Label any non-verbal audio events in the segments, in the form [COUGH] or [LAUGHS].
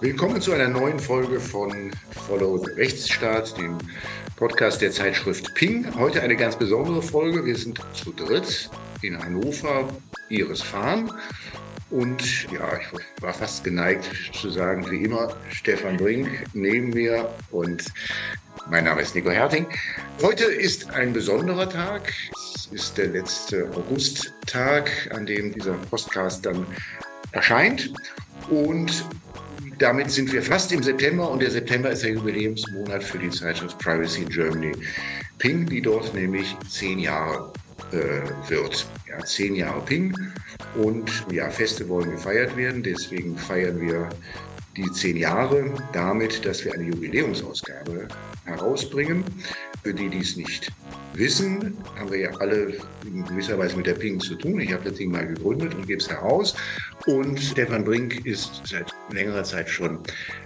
Willkommen zu einer neuen Folge von Follow the Rechtsstaat, dem Podcast der Zeitschrift Ping. Heute eine ganz besondere Folge. Wir sind zu dritt in Hannover, Iris Fahn. Und ja, ich war fast geneigt zu sagen, wie immer, Stefan Brink neben mir und mein Name ist Nico Herting. Heute ist ein besonderer Tag. Es ist der letzte Augusttag, an dem dieser Podcast dann erscheint. Und damit sind wir fast im September und der September ist der Jubiläumsmonat für die Zeitschrift Privacy in Germany. Ping, die dort nämlich zehn Jahre äh, wird. Ja, zehn Jahre Ping und ja, Feste wollen gefeiert werden, deswegen feiern wir die zehn Jahre damit, dass wir eine Jubiläumsausgabe herausbringen. Für die, die es nicht wissen, haben wir ja alle in gewisser Weise mit der Ping zu tun. Ich habe das Ding mal gegründet und gebe es heraus. Und Stefan Brink ist seit längerer Zeit schon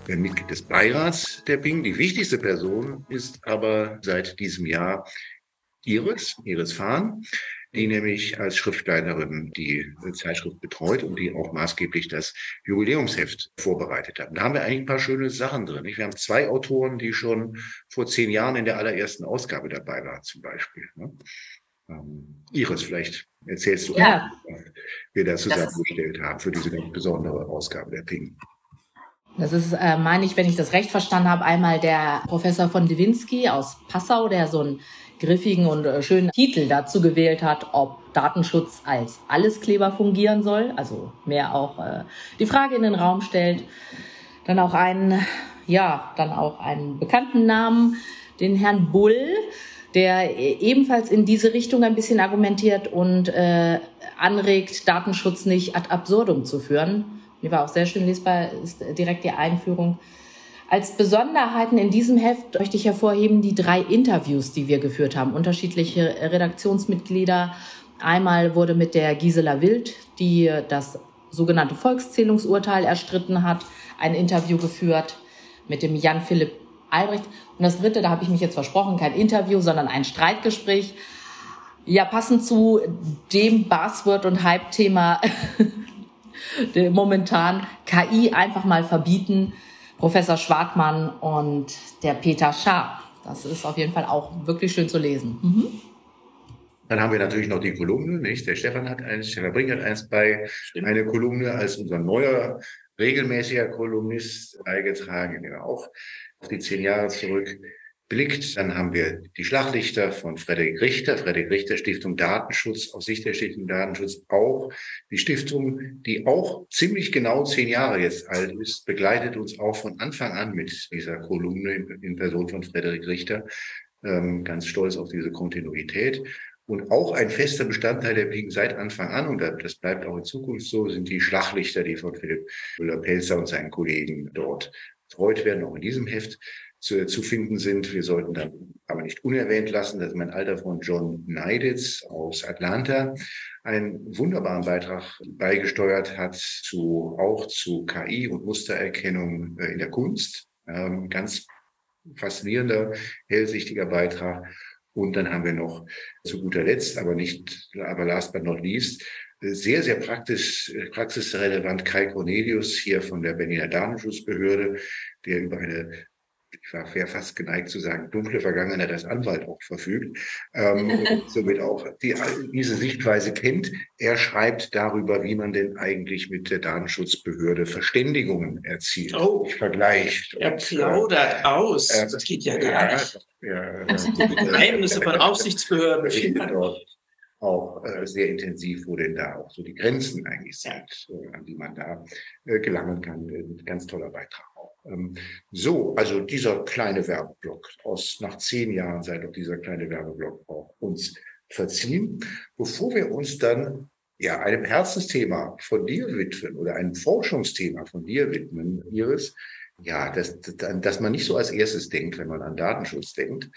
Mitglied des Beirats der Ping. Die wichtigste Person ist aber seit diesem Jahr Iris, Iris Fahn die nämlich als Schriftleiterin die Zeitschrift betreut und die auch maßgeblich das Jubiläumsheft vorbereitet hat. Da haben wir eigentlich ein paar schöne Sachen drin. Wir haben zwei Autoren, die schon vor zehn Jahren in der allerersten Ausgabe dabei waren, zum Beispiel. Ne? Ähm, Iris, vielleicht erzählst du, ja. was wir da zusammengestellt haben für diese ganz besondere Ausgabe der Ping. Das ist, äh, meine ich, wenn ich das recht verstanden habe, einmal der Professor von Lewinsky aus Passau, der so ein griffigen und äh, schönen Titel dazu gewählt hat, ob Datenschutz als Alleskleber fungieren soll, also mehr auch äh, die Frage in den Raum stellt. Dann auch einen, ja, dann auch einen bekannten Namen, den Herrn Bull, der e-, ebenfalls in diese Richtung ein bisschen argumentiert und äh, anregt, Datenschutz nicht ad absurdum zu führen. Mir war auch sehr schön lesbar, ist direkt die Einführung als Besonderheiten in diesem Heft möchte ich hervorheben die drei Interviews, die wir geführt haben. Unterschiedliche Redaktionsmitglieder. Einmal wurde mit der Gisela Wild, die das sogenannte Volkszählungsurteil erstritten hat, ein Interview geführt mit dem Jan Philipp Albrecht. Und das dritte, da habe ich mich jetzt versprochen, kein Interview, sondern ein Streitgespräch. Ja, passend zu dem Buzzword und Hype-Thema momentan KI einfach mal verbieten Professor Schwartmann und der Peter Schaar. Das ist auf jeden Fall auch wirklich schön zu lesen. Mhm. Dann haben wir natürlich noch die Kolumne, nicht? Der Stefan hat eins, Stefan Brink hat eins bei, Stimmt. eine Kolumne als unser neuer regelmäßiger Kolumnist beigetragen, wir auch auf die zehn Jahre zurück blickt. Dann haben wir die Schlachtlichter von Frederik Richter, Frederik Richter Stiftung Datenschutz, aus Sicht der Stiftung Datenschutz auch. Die Stiftung, die auch ziemlich genau zehn Jahre jetzt alt ist, begleitet uns auch von Anfang an mit dieser Kolumne in, Person von Frederik Richter. Ähm, ganz stolz auf diese Kontinuität. Und auch ein fester Bestandteil der Ping seit Anfang an, und das bleibt auch in Zukunft so, sind die Schlachtlichter, die von Philipp Müller-Pelzer und seinen Kollegen dort betreut werden, auch in diesem Heft zu, zu finden sind. Wir sollten dann aber nicht unerwähnt lassen, dass mein alter Freund John Neiditz aus Atlanta einen wunderbaren Beitrag beigesteuert hat zu, auch zu KI und Mustererkennung äh, in der Kunst. Ähm, ganz faszinierender, hellsichtiger Beitrag. Und dann haben wir noch zu guter Letzt, aber nicht, aber last but not least, sehr, sehr praktisch, praxisrelevant Kai Cornelius hier von der Berliner Datenschutzbehörde, der über eine ich war wäre fast geneigt zu sagen, dunkle Vergangenheit als Anwalt auch verfügt, ähm, somit auch die, diese Sichtweise kennt. Er schreibt darüber, wie man denn eigentlich mit der Datenschutzbehörde Verständigungen erzielt. Oh, vergleicht. Er plaudert äh, aus. Äh, das geht ja gar nicht. Ja, die Geheimnisse von Aufsichtsbehörden. Dort auch äh, sehr intensiv, wo denn da auch so die Grenzen eigentlich sind, äh, an die man da äh, gelangen kann. Ein ganz toller Beitrag. Ähm, so, also dieser kleine Werbeblock aus, nach zehn Jahren sei doch dieser kleine Werbeblock auch uns verziehen, bevor wir uns dann ja einem Herzensthema von dir widmen oder einem Forschungsthema von dir widmen, Iris. Ja, dass, dass man nicht so als erstes denkt, wenn man an Datenschutz denkt.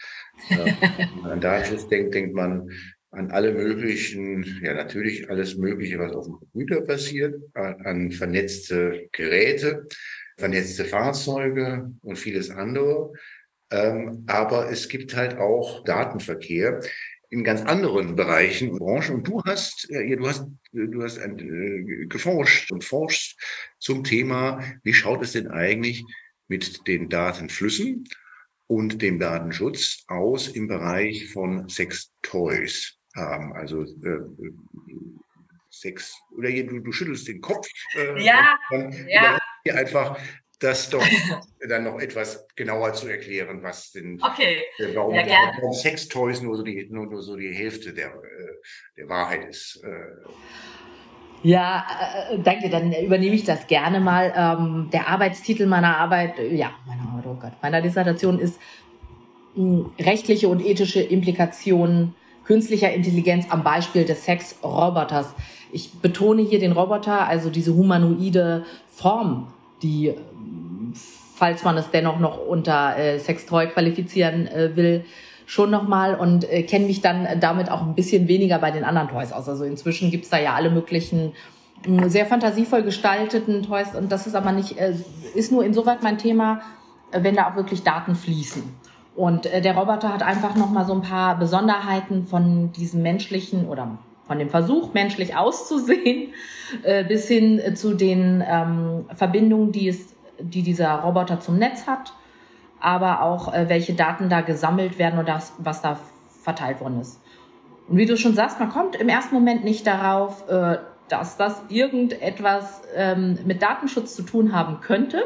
Wenn man an Datenschutz denkt, denkt man an alle möglichen, ja natürlich alles Mögliche, was auf dem Computer passiert, an vernetzte Geräte, vernetzte Fahrzeuge und vieles andere. Ähm, aber es gibt halt auch Datenverkehr. in ganz anderen Bereichen und Branchen. Und du hast, äh, du hast, du hast äh, geforscht und forschst zum Thema, wie schaut es denn eigentlich mit den Datenflüssen und dem Datenschutz aus im Bereich von Sex-Toys? Ähm, also äh, Sex, oder du, du schüttelst den Kopf. Äh, ja, ja. Einfach das doch [LAUGHS] dann noch etwas genauer zu erklären, was sind, okay. äh, warum, ja, warum Sextoys nur so die, nur, nur so die Hälfte der, äh, der Wahrheit ist. Äh. Ja, äh, danke, dann übernehme ich das gerne mal. Ähm, der Arbeitstitel meiner Arbeit, ja, meiner Arbeit, oh Gott, meiner Dissertation ist mh, rechtliche und ethische Implikationen künstlicher Intelligenz am Beispiel des Sexroboters. Ich betone hier den Roboter, also diese humanoide Form, die falls man es dennoch noch unter äh, Sextoy qualifizieren äh, will, schon nochmal und äh, kenne mich dann damit auch ein bisschen weniger bei den anderen Toys aus. Also inzwischen gibt's da ja alle möglichen äh, sehr fantasievoll gestalteten Toys und das ist aber nicht, äh, ist nur insoweit mein Thema, äh, wenn da auch wirklich Daten fließen. Und äh, der Roboter hat einfach nochmal so ein paar Besonderheiten von diesem menschlichen oder von dem Versuch, menschlich auszusehen, [LAUGHS] äh, bis hin äh, zu den ähm, Verbindungen, die es die dieser Roboter zum Netz hat, aber auch äh, welche Daten da gesammelt werden und das, was da verteilt worden ist. Und wie du schon sagst, man kommt im ersten Moment nicht darauf, äh, dass das irgendetwas ähm, mit Datenschutz zu tun haben könnte.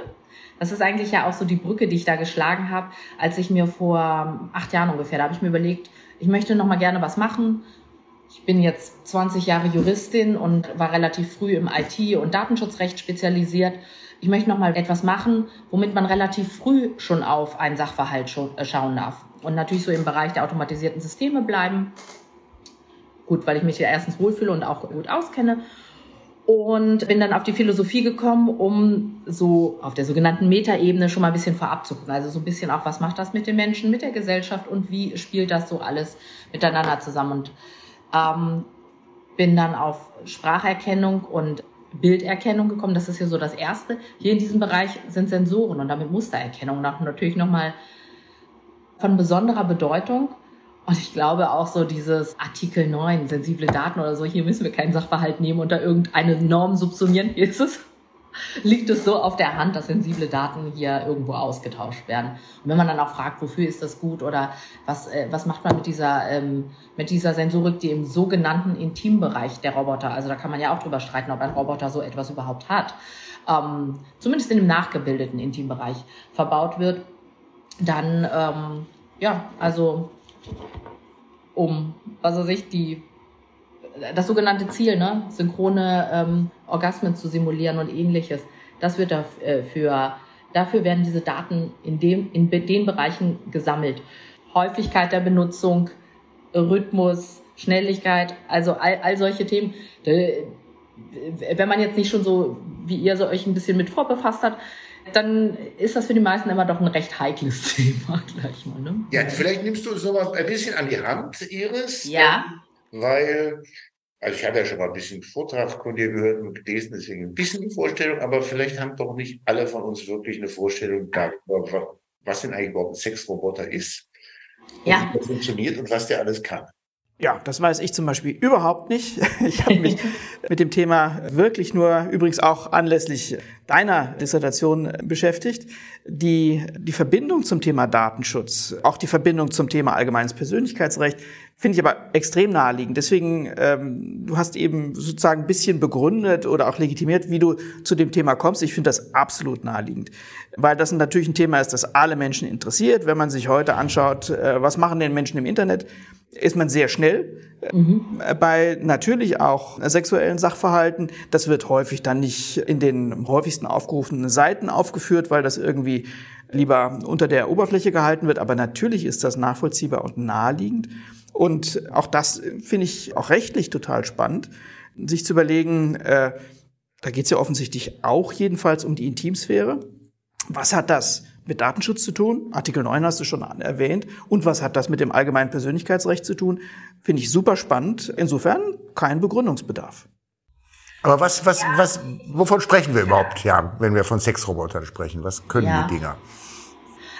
Das ist eigentlich ja auch so die Brücke, die ich da geschlagen habe, als ich mir vor acht Jahren ungefähr, da habe ich mir überlegt, ich möchte noch mal gerne was machen. Ich bin jetzt 20 Jahre Juristin und war relativ früh im IT- und Datenschutzrecht spezialisiert ich möchte noch mal etwas machen, womit man relativ früh schon auf einen Sachverhalt äh, schauen darf. Und natürlich so im Bereich der automatisierten Systeme bleiben. Gut, weil ich mich ja erstens wohlfühle und auch gut auskenne. Und bin dann auf die Philosophie gekommen, um so auf der sogenannten Metaebene schon mal ein bisschen vorab zu gucken. Also so ein bisschen auch, was macht das mit den Menschen, mit der Gesellschaft und wie spielt das so alles miteinander zusammen. Und ähm, bin dann auf Spracherkennung und Bilderkennung gekommen. Das ist hier so das Erste. Hier in diesem Bereich sind Sensoren und damit Mustererkennung natürlich nochmal von besonderer Bedeutung. Und ich glaube auch so dieses Artikel 9, sensible Daten oder so, hier müssen wir keinen Sachverhalt nehmen und da irgendeine Norm subsumieren. Hier ist es liegt es so auf der Hand, dass sensible Daten hier irgendwo ausgetauscht werden. Und wenn man dann auch fragt, wofür ist das gut oder was, äh, was macht man mit dieser, ähm, mit dieser Sensorik, die im sogenannten Intimbereich der Roboter, also da kann man ja auch drüber streiten, ob ein Roboter so etwas überhaupt hat, ähm, zumindest in dem nachgebildeten Intimbereich verbaut wird, dann, ähm, ja, also um, was weiß ich, die das sogenannte Ziel, ne, synchrone ähm, Orgasmen zu simulieren und ähnliches, das wird dafür, äh, dafür werden diese Daten in, dem, in den Bereichen gesammelt. Häufigkeit der Benutzung, Rhythmus, Schnelligkeit, also all, all solche Themen. Wenn man jetzt nicht schon so, wie ihr so euch ein bisschen mit vorbefasst hat, dann ist das für die meisten immer doch ein recht heikles [LAUGHS] Thema gleich mal. Ne? Ja, vielleicht nimmst du mal ein bisschen an die Hand, Iris. Ja. Weil also ich habe ja schon mal ein bisschen Vortrag von dir gehört und gelesen, deswegen ein bisschen die Vorstellung, aber vielleicht haben doch nicht alle von uns wirklich eine Vorstellung darüber, was denn eigentlich überhaupt ein Sexroboter ist, ja. wie der funktioniert und was der alles kann. Ja, das weiß ich zum Beispiel überhaupt nicht. [LAUGHS] Ich habe mich mit dem Thema wirklich nur übrigens auch anlässlich deiner Dissertation beschäftigt. Die, die Verbindung zum Thema Datenschutz, auch die Verbindung zum Thema allgemeines Persönlichkeitsrecht, finde ich aber extrem naheliegend. Deswegen, ähm, du hast eben sozusagen ein bisschen begründet oder auch legitimiert, wie du zu dem Thema kommst. Ich finde das absolut naheliegend, weil das natürlich ein Thema ist, das alle Menschen interessiert. Wenn man sich heute anschaut, äh, was machen denn Menschen im Internet, ist man sehr schnell mhm. bei natürlich auch sexuellen Sachverhalten. Das wird häufig dann nicht in den häufigsten aufgerufenen Seiten aufgeführt, weil das irgendwie lieber unter der Oberfläche gehalten wird. Aber natürlich ist das nachvollziehbar und naheliegend. Und auch das finde ich auch rechtlich total spannend, sich zu überlegen, äh, da geht es ja offensichtlich auch jedenfalls um die Intimsphäre. Was hat das mit Datenschutz zu tun? Artikel 9 hast du schon erwähnt. Und was hat das mit dem allgemeinen Persönlichkeitsrecht zu tun? Finde ich super spannend. Insofern kein Begründungsbedarf. Aber was, was, was, wovon sprechen wir überhaupt, ja, wenn wir von Sexrobotern sprechen? Was können ja. die Dinger?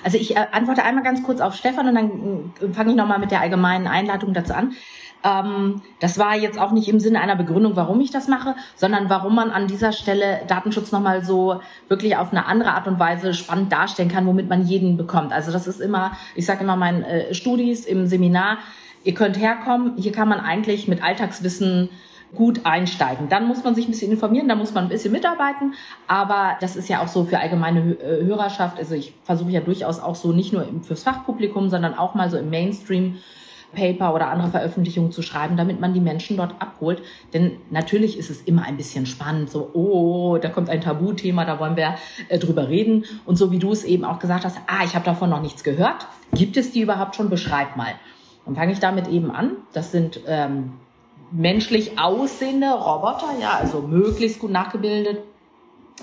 Also ich äh, antworte einmal ganz kurz auf Stefan und dann äh, fange ich nochmal mit der allgemeinen Einladung dazu an. Ähm, das war jetzt auch nicht im Sinne einer Begründung, warum ich das mache, sondern warum man an dieser Stelle Datenschutz nochmal so wirklich auf eine andere Art und Weise spannend darstellen kann, womit man jeden bekommt. Also das ist immer, ich sage immer meinen äh, Studis im Seminar, ihr könnt herkommen, hier kann man eigentlich mit Alltagswissen gut einsteigen. Dann muss man sich ein bisschen informieren, da muss man ein bisschen mitarbeiten, aber das ist ja auch so für allgemeine äh, Hörerschaft. Also ich versuche ja durchaus auch so nicht nur fürs Fachpublikum, sondern auch mal so im Mainstream Paper oder andere Veröffentlichungen zu schreiben, damit man die Menschen dort abholt. Denn natürlich ist es immer ein bisschen spannend, so, oh, da kommt ein Tabuthema, da wollen wir äh, drüber reden. Und so wie du es eben auch gesagt hast, ah, ich habe davon noch nichts gehört. Gibt es die überhaupt schon? Beschreib mal. Dann fange ich damit eben an. Das sind ähm, menschlich aussehende Roboter, ja, also möglichst gut nachgebildet.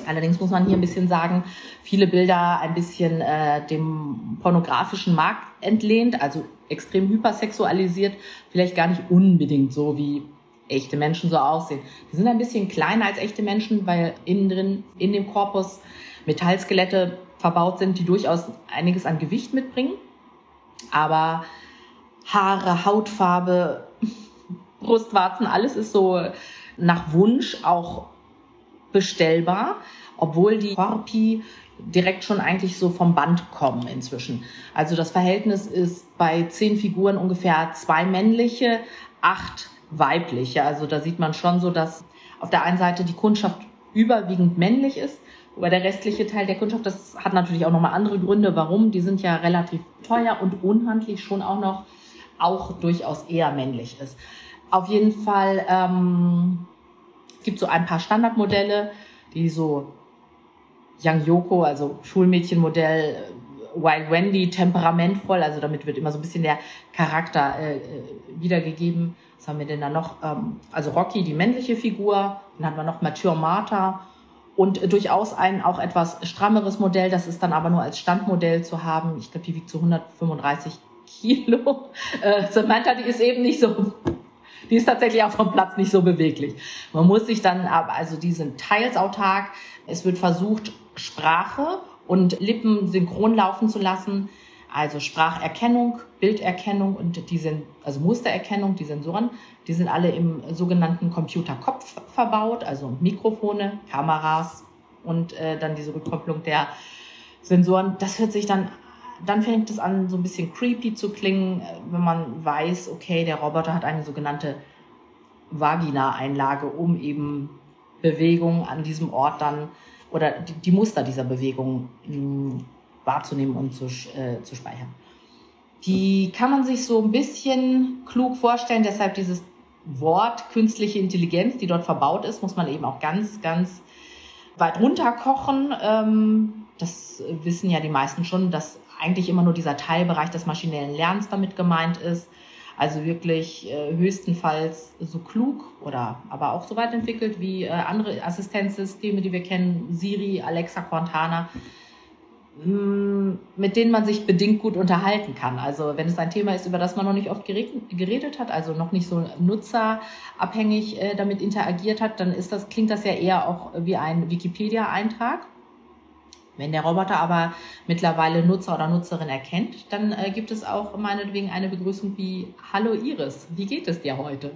Allerdings muss man hier ein bisschen sagen, viele Bilder ein bisschen äh, dem pornografischen Markt entlehnt, also extrem hypersexualisiert, vielleicht gar nicht unbedingt so wie echte Menschen so aussehen. Die sind ein bisschen kleiner als echte Menschen, weil innen drin in dem Korpus Metallskelette verbaut sind, die durchaus einiges an Gewicht mitbringen. Aber Haare, Hautfarbe, [LAUGHS] Brustwarzen, alles ist so nach Wunsch auch bestellbar, obwohl die Korpi direkt schon eigentlich so vom Band kommen inzwischen. Also das Verhältnis ist bei zehn Figuren ungefähr zwei männliche, acht weibliche. Also da sieht man schon so, dass auf der einen Seite die Kundschaft überwiegend männlich ist, wobei der restliche Teil der Kundschaft, das hat natürlich auch nochmal andere Gründe, warum. Die sind ja relativ teuer und unhandlich schon auch noch, auch durchaus eher männlich ist. Auf jeden Fall ähm, gibt so ein paar Standardmodelle, die so Young Yoko, also Schulmädchenmodell, Wild Wendy, temperamentvoll, also damit wird immer so ein bisschen der Charakter äh, äh, wiedergegeben. Was haben wir denn da noch? Ähm, also Rocky, die männliche Figur, dann haben wir noch Mature Martha und äh, durchaus ein auch etwas strammeres Modell, das ist dann aber nur als Standmodell zu haben. Ich glaube, die wiegt so 135 Kilo. [LAUGHS] Äh, Samantha, die ist eben nicht so die ist tatsächlich auch vom Platz nicht so beweglich. Man muss sich dann, also die sind teils autark. Es wird versucht, Sprache und Lippen synchron laufen zu lassen. Also Spracherkennung, Bilderkennung und die sind, also Mustererkennung, die Sensoren, die sind alle im sogenannten Computerkopf verbaut, also Mikrofone, Kameras und äh, dann diese Rückkopplung der Sensoren. Das hört sich dann dann fängt es an, so ein bisschen creepy zu klingen, äh, wenn man weiß, okay, der Roboter hat eine sogenannte Vagina-Einlage, um eben Bewegungen an diesem Ort dann oder die, die Muster dieser Bewegung hm, wahrzunehmen und zu, äh, zu speichern. Die kann man sich so ein bisschen klug vorstellen, deshalb dieses Wort künstliche Intelligenz, die dort verbaut ist, muss man eben auch ganz, ganz weit runterkochen. Ähm, das wissen ja die meisten schon, dass eigentlich immer nur dieser Teilbereich des maschinellen Lernens damit gemeint ist. Also wirklich äh, höchstenfalls so klug oder aber auch so weit entwickelt wie äh, andere Assistenzsysteme, die wir kennen, Siri, Alexa, Cortana, mh, mm, mit denen man sich bedingt gut unterhalten kann. Also wenn es ein Thema ist, über das man noch nicht oft geredet hat, also noch nicht so nutzerabhängig äh, damit interagiert hat, dann ist das, klingt das ja eher auch wie ein Wikipedia-Eintrag. Wenn der Roboter aber mittlerweile Nutzer oder Nutzerin erkennt, dann äh, gibt es auch meinetwegen eine Begrüßung wie Hallo Iris, wie geht es dir heute?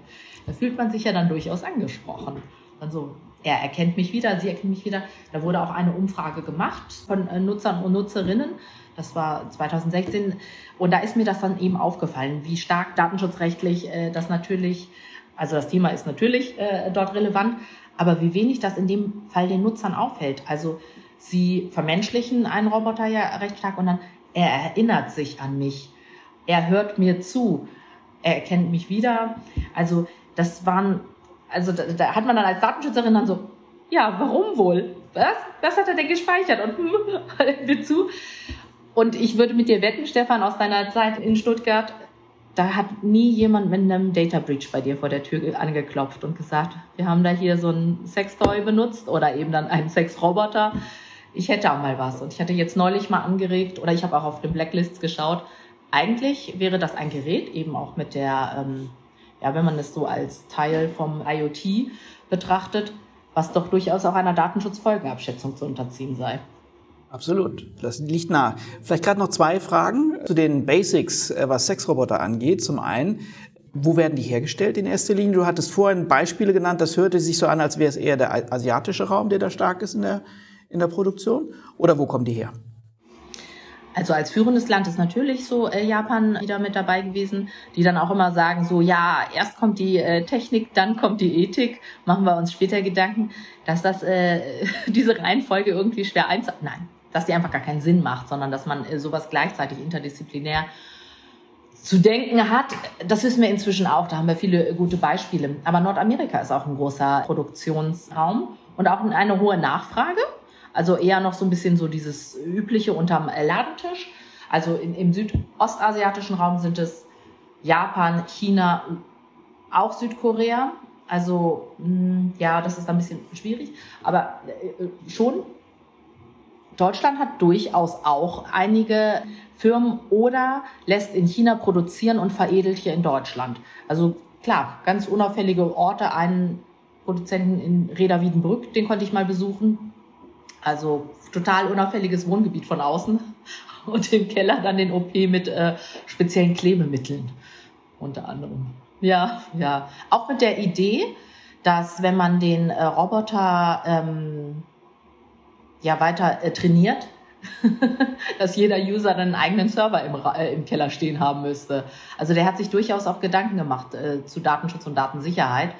Da fühlt man sich ja dann durchaus angesprochen. Also er erkennt mich wieder, sie erkennt mich wieder. Da wurde auch eine Umfrage gemacht von äh, Nutzern und Nutzerinnen. Das war 2016. Und da ist mir das dann eben aufgefallen, wie stark datenschutzrechtlich äh, das natürlich, also das Thema ist natürlich äh, dort relevant, aber wie wenig das in dem Fall den Nutzern auffällt. Also Sie vermenschlichen einen Roboter ja recht stark und dann, er erinnert sich an mich. Er hört mir zu. Er erkennt mich wieder. Also, das waren, also da, da hat man dann als Datenschützerin dann so, ja, warum wohl? Was? Was hat er denn gespeichert? Und [LAUGHS] hört mir zu. Und ich würde mit dir wetten, Stefan, aus deiner Zeit in Stuttgart, da hat nie jemand mit einem Data Breach bei dir vor der Tür angeklopft und gesagt, wir haben da hier so ein Sextoy benutzt oder eben dann einen Sexroboter ich hätte auch mal was. Und ich hatte jetzt neulich mal angeregt, oder ich habe auch auf den Blacklists geschaut, eigentlich wäre das ein Gerät, eben auch mit der, ähm, ja, wenn man es so als Teil vom IoT betrachtet, was doch durchaus auch einer Datenschutzfolgenabschätzung zu unterziehen sei. Absolut, das liegt nah. Vielleicht gerade noch zwei Fragen zu den Basics, äh, was Sexroboter angeht. Zum einen, wo werden die hergestellt in erster Linie? Du hattest vorhin Beispiele genannt, das hörte sich so an, als wäre es eher der asiatische Raum, der da stark ist in der, in der Produktion. Oder wo kommen die her? Also als führendes Land ist natürlich so äh, Japan wieder mit dabei gewesen, die dann auch immer sagen, so ja, erst kommt die äh, Technik, dann kommt die Ethik, machen wir uns später Gedanken, dass das äh, [LAUGHS] diese Reihenfolge irgendwie schwer einzu... Nein, dass die einfach gar keinen Sinn macht, sondern dass man äh, sowas gleichzeitig interdisziplinär zu denken hat. Das wissen wir inzwischen auch, da haben wir viele gute Beispiele. Aber Nordamerika ist auch ein großer Produktionsraum und auch eine hohe Nachfrage. Also eher noch so ein bisschen so dieses übliche unterm Ladentisch. Also in, im südostasiatischen Raum sind es Japan, China, auch Südkorea. Also hm, ja, das ist ein bisschen schwierig, aber äh, schon Deutschland hat durchaus auch einige Firmen oder lässt in China produzieren und veredelt hier in Deutschland. Also klar, ganz unauffällige Orte, einen Produzenten in Reda Wiedenbrück, den konnte ich mal besuchen. Also total unauffälliges Wohngebiet von außen [LAUGHS] und im Keller dann den OP mit äh, speziellen Klebemitteln unter anderem. Ja, ja. Auch mit der Idee, dass wenn man den äh, Roboter ähm, ja weiter äh, trainiert, [LAUGHS] dass jeder User dann einen eigenen Server im, äh, im Keller stehen haben müsste. Also der hat sich durchaus auch Gedanken gemacht äh, zu Datenschutz und Datensicherheit.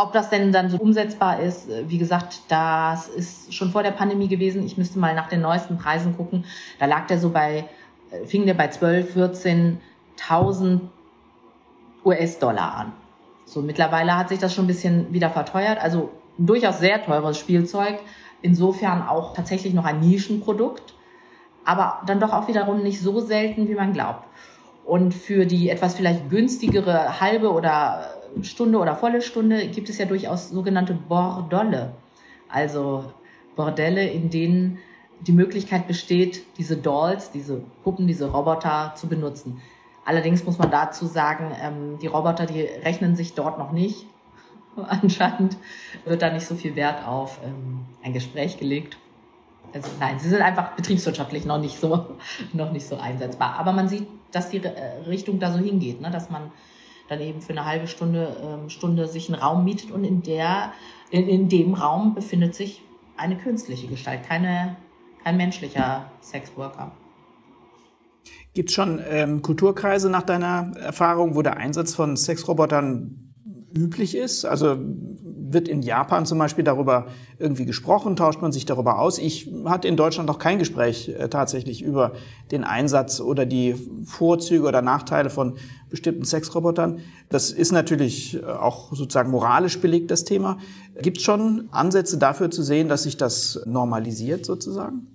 Ob das denn dann so umsetzbar ist, äh, wie gesagt, das ist schon vor der Pandemie gewesen. Ich müsste mal nach den neuesten Preisen gucken. Da lag der so bei, äh, fing der bei 12, 14.000 US-Dollar an. So mittlerweile hat sich das schon ein bisschen wieder verteuert. Also durchaus sehr teures Spielzeug insofern auch tatsächlich noch ein Nischenprodukt, aber dann doch auch wiederum nicht so selten, wie man glaubt. Und für die etwas vielleicht günstigere halbe oder Stunde oder volle Stunde gibt es ja durchaus sogenannte Bordolle. Also Bordelle, in denen die Möglichkeit besteht, diese Dolls, diese Puppen, diese Roboter zu benutzen. Allerdings muss man dazu sagen, ähm, die Roboter, die rechnen sich dort noch nicht. [LAUGHS] Anscheinend wird da nicht so viel Wert auf ähm, ein Gespräch gelegt. Also nein, sie sind einfach betriebswirtschaftlich noch nicht so, [LAUGHS] noch nicht so einsetzbar. Aber man sieht, dass die äh, Richtung da so hingeht, ne? dass man dann eben für eine halbe Stunde, ähm, Stunde sich einen Raum mietet und in der, in, in dem Raum befindet sich eine künstliche Gestalt, keine, kein menschlicher Sexworker. Gibt es schon ähm, Kulturkreise nach deiner Erfahrung, wo der Einsatz von Sexrobotern üblich ist? Also wird in Japan zum Beispiel darüber irgendwie gesprochen, tauscht man sich darüber aus? Ich hatte in Deutschland noch kein Gespräch äh, tatsächlich über den Einsatz oder die Vorzüge oder Nachteile von bestimmten Sexrobotern. Das ist natürlich äh, auch sozusagen moralisch belegt, das Thema. Gibt es schon Ansätze dafür zu sehen, dass sich das normalisiert sozusagen?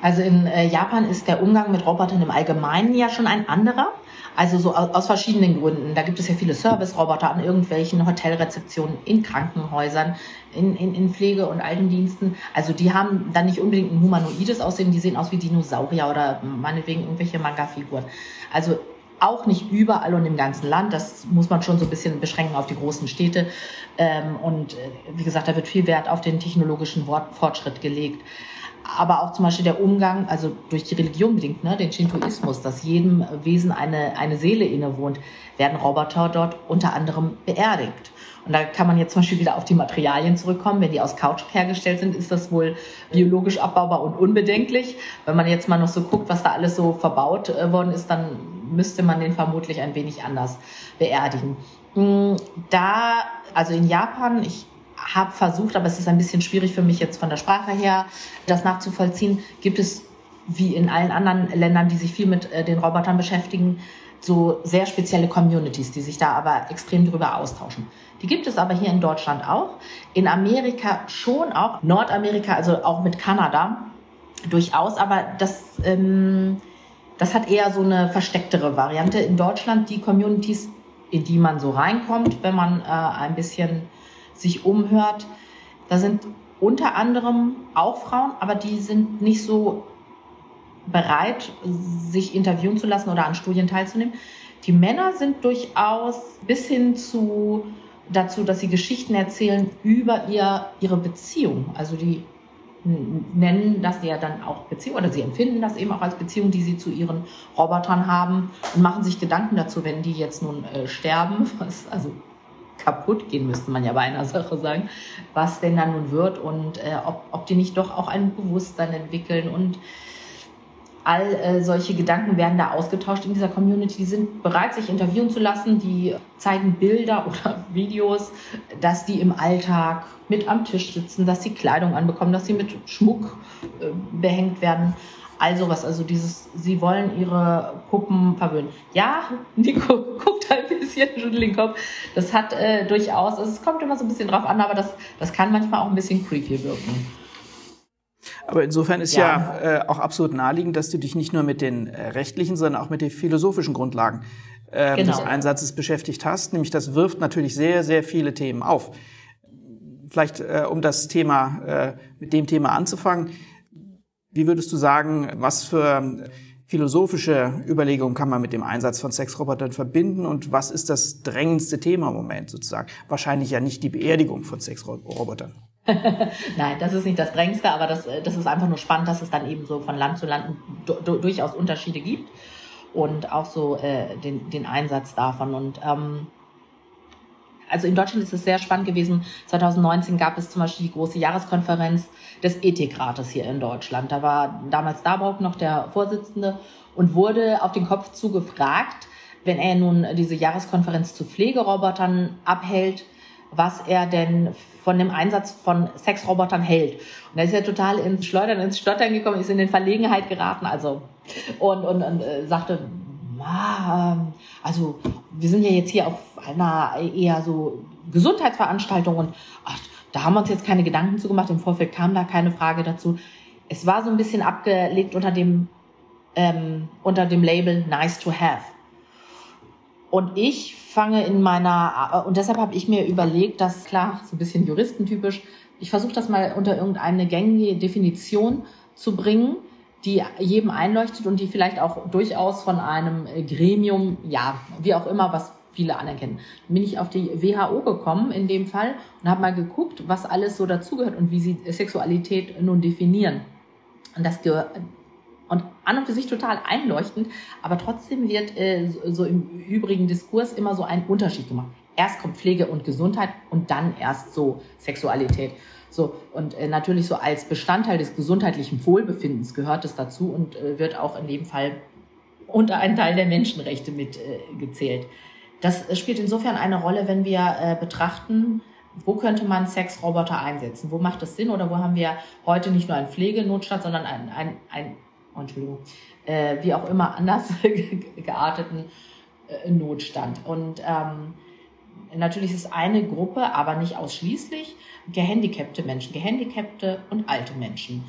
Also in äh, Japan ist der Umgang mit Robotern im Allgemeinen ja schon ein anderer. Also so aus verschiedenen Gründen. Da gibt es ja viele Service-Roboter an irgendwelchen Hotelrezeptionen, in Krankenhäusern, in, in, in Pflege- und Altendiensten. Also die haben dann nicht unbedingt ein humanoides Aussehen, die sehen aus wie Dinosaurier oder meinetwegen irgendwelche Manga-Figuren. Also auch nicht überall und im ganzen Land. Das muss man schon so ein bisschen beschränken auf die großen Städte. Ähm, und äh, wie gesagt, da wird viel Wert auf den technologischen Fortschritt gelegt aber auch zum Beispiel der Umgang, also durch die Religion bedingt, ne, den Shintoismus, dass jedem Wesen eine, eine Seele innewohnt, werden Roboter dort unter anderem beerdigt. Und da kann man jetzt zum Beispiel wieder auf die Materialien zurückkommen. Wenn die aus Kautschuk hergestellt sind, ist das wohl biologisch abbaubar und unbedenklich. Wenn man jetzt mal noch so guckt, was da alles so verbaut äh, worden ist, dann müsste man den vermutlich ein wenig anders beerdigen. Hm, da, also in Japan, ich habe versucht, aber es ist ein bisschen schwierig für mich jetzt von der Sprache her, das nachzuvollziehen. Gibt es, wie in allen anderen Ländern, die sich viel mit äh, den Robotern beschäftigen, so sehr spezielle Communities, die sich da aber extrem drüber austauschen. Die gibt es aber hier in Deutschland auch. In Amerika schon auch. Nordamerika, also auch mit Kanada durchaus. Aber das, ähm, das hat eher so eine verstecktere Variante. In Deutschland die Communities, in die man so reinkommt, wenn man äh, ein bisschen sich umhört, da sind unter anderem auch Frauen, aber die sind nicht so bereit, sich interviewen zu lassen oder an Studien teilzunehmen. Die Männer sind durchaus bis hin zu dazu, dass sie Geschichten erzählen über ihr, ihre Beziehung. Also die nennen das ja dann auch Beziehung oder sie empfinden das eben auch als Beziehung, die sie zu ihren Robotern haben und machen sich Gedanken dazu, wenn die jetzt nun äh, sterben, [LAUGHS] was also kaputt gehen müsste man ja bei einer [LAUGHS] Sache sagen, was denn dann nun wird und äh, ob, ob die nicht doch auch ein Bewusstsein entwickeln und all äh, solche Gedanken werden da ausgetauscht in dieser Community. Die sind bereit, sich interviewen zu lassen. Die zeigen Bilder [LAUGHS] oder Videos, dass die im Alltag mit am Tisch sitzen, dass sie Kleidung anbekommen, dass sie mit Schmuck äh, behängt werden. Also was, also dieses, sie wollen ihre Puppen verwöhnen. Ja, [LAUGHS] Nico guckt ein bisschen, schüttelt den Kopf. Das hat äh, durchaus, also es kommt immer so ein bisschen drauf an, aber das, das kann manchmal auch ein bisschen creepy wirken. Aber insofern ist ja, ja äh, auch absolut naheliegend, dass du dich nicht nur mit den äh, rechtlichen, sondern auch mit den philosophischen Grundlagen äh, genau. des Einsatzes beschäftigt hast. Nämlich das wirft natürlich sehr, sehr viele Themen auf. Vielleicht, äh, um das Thema, äh, mit dem Thema anzufangen, wie würdest du sagen, was für philosophische Überlegungen kann man mit dem Einsatz von Sexrobotern verbinden und was ist das drängendste Thema im Moment sozusagen? Wahrscheinlich ja nicht die Beerdigung von Sexrobotern. [LAUGHS] Nein, das ist nicht das Drängendste, aber das, äh, das ist einfach nur spannend, dass es dann eben so von Land zu Land durchaus Unterschiede gibt und auch so äh, den, den Einsatz davon. Und ähm, also in Deutschland ist es sehr spannend gewesen. 2019 gab es zum Beispiel die große Jahreskonferenz des Ethikrates hier in Deutschland. Da war damals Darbock noch der Vorsitzende und wurde auf den Kopf zugefragt, wenn er nun diese Jahreskonferenz zu Pflegerobotern abhält, was er denn von dem Einsatz von Sexrobotern hält. Und da ist er total ins Schleudern, ins Stottern gekommen, ist in den Verlegenheit geraten, also und, und, und äh, sagte, ähm, also wir sind ja jetzt hier auf einer eher so Gesundheitsveranstaltung und ach, da haben wir uns jetzt keine Gedanken zu gemacht. Im Vorfeld kam da keine Frage dazu. Es war so ein bisschen abgelegt unter dem ähm, unter dem Label Nice to Have. Und ich fange in meiner, äh, und deshalb habe ich mir überlegt, dass klar, so ein bisschen juristentypisch, ich versuche das mal unter irgendeine gängige Definition zu bringen, die jedem einleuchtet und die vielleicht auch durchaus von einem Gremium, ja, wie auch immer, was viele anerkennen. Dann bin ich auf die WHO gekommen in dem Fall und habe mal geguckt, was alles so dazugehört und wie sie Sexualität nun definieren. Und das und an und für sich total einleuchtend, aber trotzdem wird äh, so im übrigen Diskurs immer so ein Unterschied gemacht. Erst kommt Pflege und Gesundheit und dann erst so Sexualität. So, und äh, natürlich so als Bestandteil des gesundheitlichen Wohlbefindens gehört es dazu und äh, wird auch in dem Fall unter einen Teil der Menschenrechte mit äh. Das äh, spielt insofern eine Rolle, wenn wir äh, betrachten, wo könnte man Sexroboter einsetzen? Wo macht es Sinn oder wo haben wir heute nicht nur einen Pflegenotstand, sondern ein, ein, ein oh, Entschuldigung, äh, wie auch immer anders [LAUGHS] gearteten äh, Notstand. Und ähm, natürlich ist eine Gruppe, aber nicht ausschließlich, gehandicapte Menschen, gehandicapte und alte Menschen,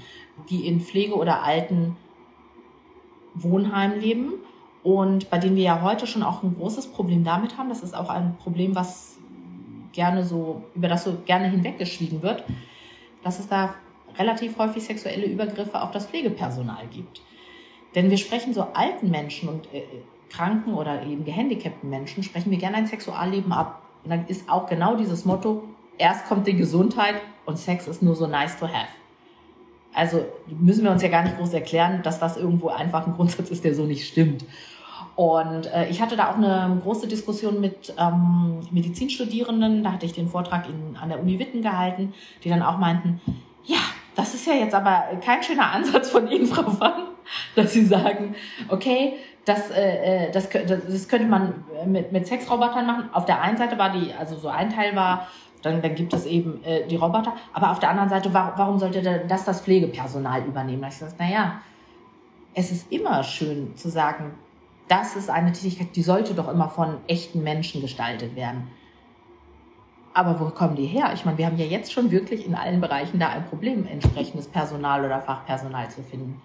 die in Pflege- oder alten Wohnheimen leben und bei denen wir ja heute schon auch ein großes Problem damit haben. Das ist auch ein Problem, was gerne so, über das so gerne hinweggeschwiegen wird, dass es da relativ häufig sexuelle Übergriffe auf das Pflegepersonal gibt. Denn wir sprechen so alten Menschen und äh, kranken oder eben gehandicapten Menschen, sprechen wir gerne ein Sexualleben ab. Und dann ist auch genau dieses Motto, erst kommt die Gesundheit und Sex ist nur so nice to have. Also müssen wir uns ja gar nicht groß erklären, dass das irgendwo einfach ein Grundsatz ist, der so nicht stimmt. Und äh, ich hatte da auch eine große Diskussion mit ähm, Medizinstudierenden, da hatte ich den Vortrag in, an der Uni Witten gehalten, die dann auch meinten, ja, das ist ja jetzt aber kein schöner Ansatz von Ihnen, [LAUGHS] Frau Wann, dass Sie sagen, okay, das, äh, äh das, das könnte man mit, mit Sexrobotern machen. Auf der einen Seite war die, also so ein Teil war, dann, dann gibt es eben äh, die Roboter, aber auf der anderen Seite, warum, warum sollte das das Pflegepersonal übernehmen? Ich sage, naja, es ist immer schön zu sagen, das ist eine Tätigkeit, die sollte doch immer von echten Menschen gestaltet werden. Aber wo kommen die her? Ich meine, wir haben ja jetzt schon wirklich in allen Bereichen da ein Problem, entsprechendes Personal oder Fachpersonal zu finden.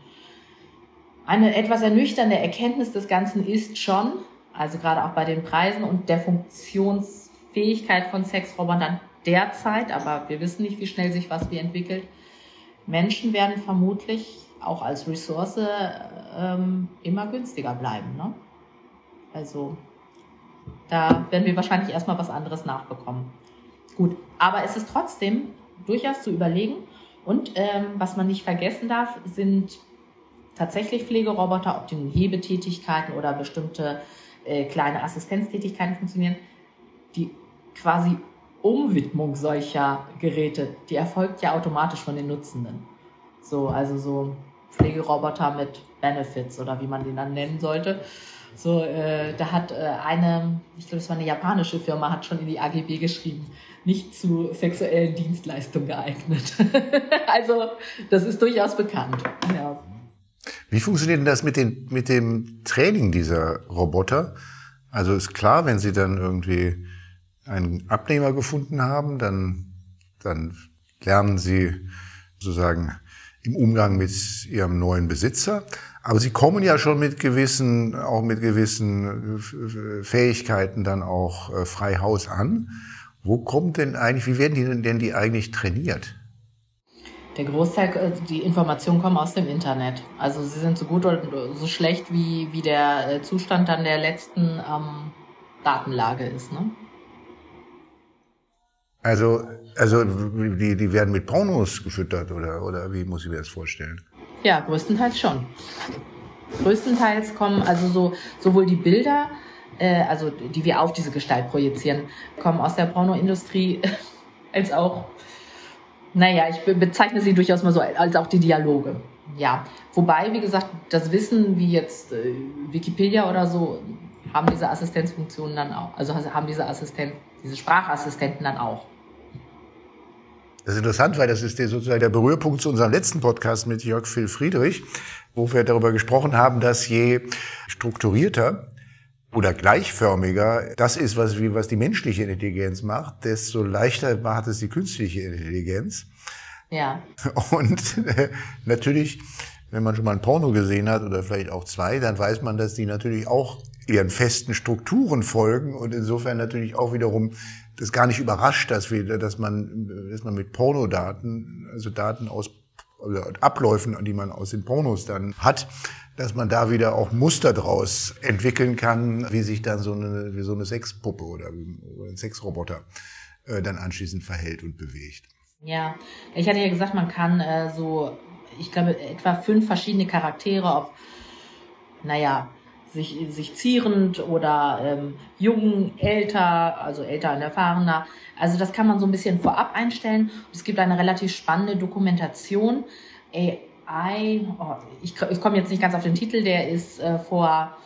Eine etwas ernüchternde Erkenntnis des Ganzen ist schon, also gerade auch bei den Preisen und der Funktionsfähigkeit von Sexrobotern derzeit, aber wir wissen nicht, wie schnell sich was wie entwickelt. Menschen werden vermutlich auch als Ressource ähm, immer günstiger bleiben. Ne? Also da werden wir wahrscheinlich erstmal was anderes nachbekommen. Gut, aber es ist trotzdem durchaus zu überlegen Und ähm, was man nicht vergessen darf, sind tatsächlich Pflegeroboter, ob die Hebetätigkeiten oder bestimmte äh, kleine Assistenztätigkeiten funktionieren, die quasi Umwidmung solcher Geräte, die erfolgt ja automatisch von den Nutzenden. So, also so Pflegeroboter mit Benefits oder wie man den dann nennen sollte. So, äh, da hat äh, eine, ich glaube, es war eine japanische Firma, hat schon in die AGB geschrieben, nicht zu sexuellen Dienstleistungen geeignet. [LAUGHS] also, das ist durchaus bekannt. Ja. Wie funktioniert denn das mit, den, mit dem Training dieser Roboter? Also ist klar, wenn Sie dann irgendwie einen Abnehmer gefunden haben, dann, dann lernen Sie sozusagen im Umgang mit Ihrem neuen Besitzer. Aber Sie kommen ja schon mit gewissen, auch mit gewissen äh, Fähigkeiten dann auch äh, frei Haus an. Wo kommt denn eigentlich, wie werden die denn die eigentlich trainiert? Der Großteil, äh, die Informationen kommen aus dem Internet. Also sie sind so gut oder so schlecht, wie, wie der Zustand dann der letzten ähm, Datenlage ist. Ne? Also, also die, die werden mit Pornos gefüttert oder, oder wie muss ich mir das vorstellen? Ja, größtenteils schon. Größtenteils kommen also so sowohl die Bilder, äh, also die wir auf diese Gestalt projizieren, kommen aus der Pornoindustrie, [LAUGHS] als auch, naja, ich bezeichne sie durchaus mal so als auch die Dialoge. Ja, wobei, wie gesagt, das Wissen wie jetzt äh, Wikipedia oder so haben diese Assistenzfunktionen dann auch, also haben diese Assistent, diese Sprachassistenten dann auch. Das ist interessant, weil das ist der, sozusagen der Berührpunkt zu unserem letzten Podcast mit Jörg Phil Friedrich, wo wir darüber gesprochen haben, dass je strukturierter oder gleichförmiger das ist, was, was die menschliche Intelligenz macht, desto leichter macht es die künstliche Intelligenz. Ja. Und äh, natürlich, wenn man schon mal ein Porno gesehen hat oder vielleicht auch zwei, dann weiß man, dass die natürlich auch ihren festen Strukturen folgen und insofern natürlich auch wiederum das gar nicht überrascht, dass wir, dass man, dass man mit Pornodaten, also Daten aus oder Abläufen, die man aus den Pornos dann hat, dass man da wieder auch Muster draus entwickeln kann, wie sich dann so eine, wie so eine Sexpuppe oder ein Sexroboter äh, dann anschließend verhält und bewegt. Ja, ich hatte ja gesagt, man kann äh, so, ich glaube, etwa fünf verschiedene Charaktere, ob, naja, sich, sich zierend oder ähm, jung, älter, also älter und erfahrener. Also das kann man so ein bisschen vorab einstellen. Es gibt eine relativ spannende Dokumentation. AI, oh, ich, ich komme jetzt nicht ganz auf den Titel, der ist äh, vor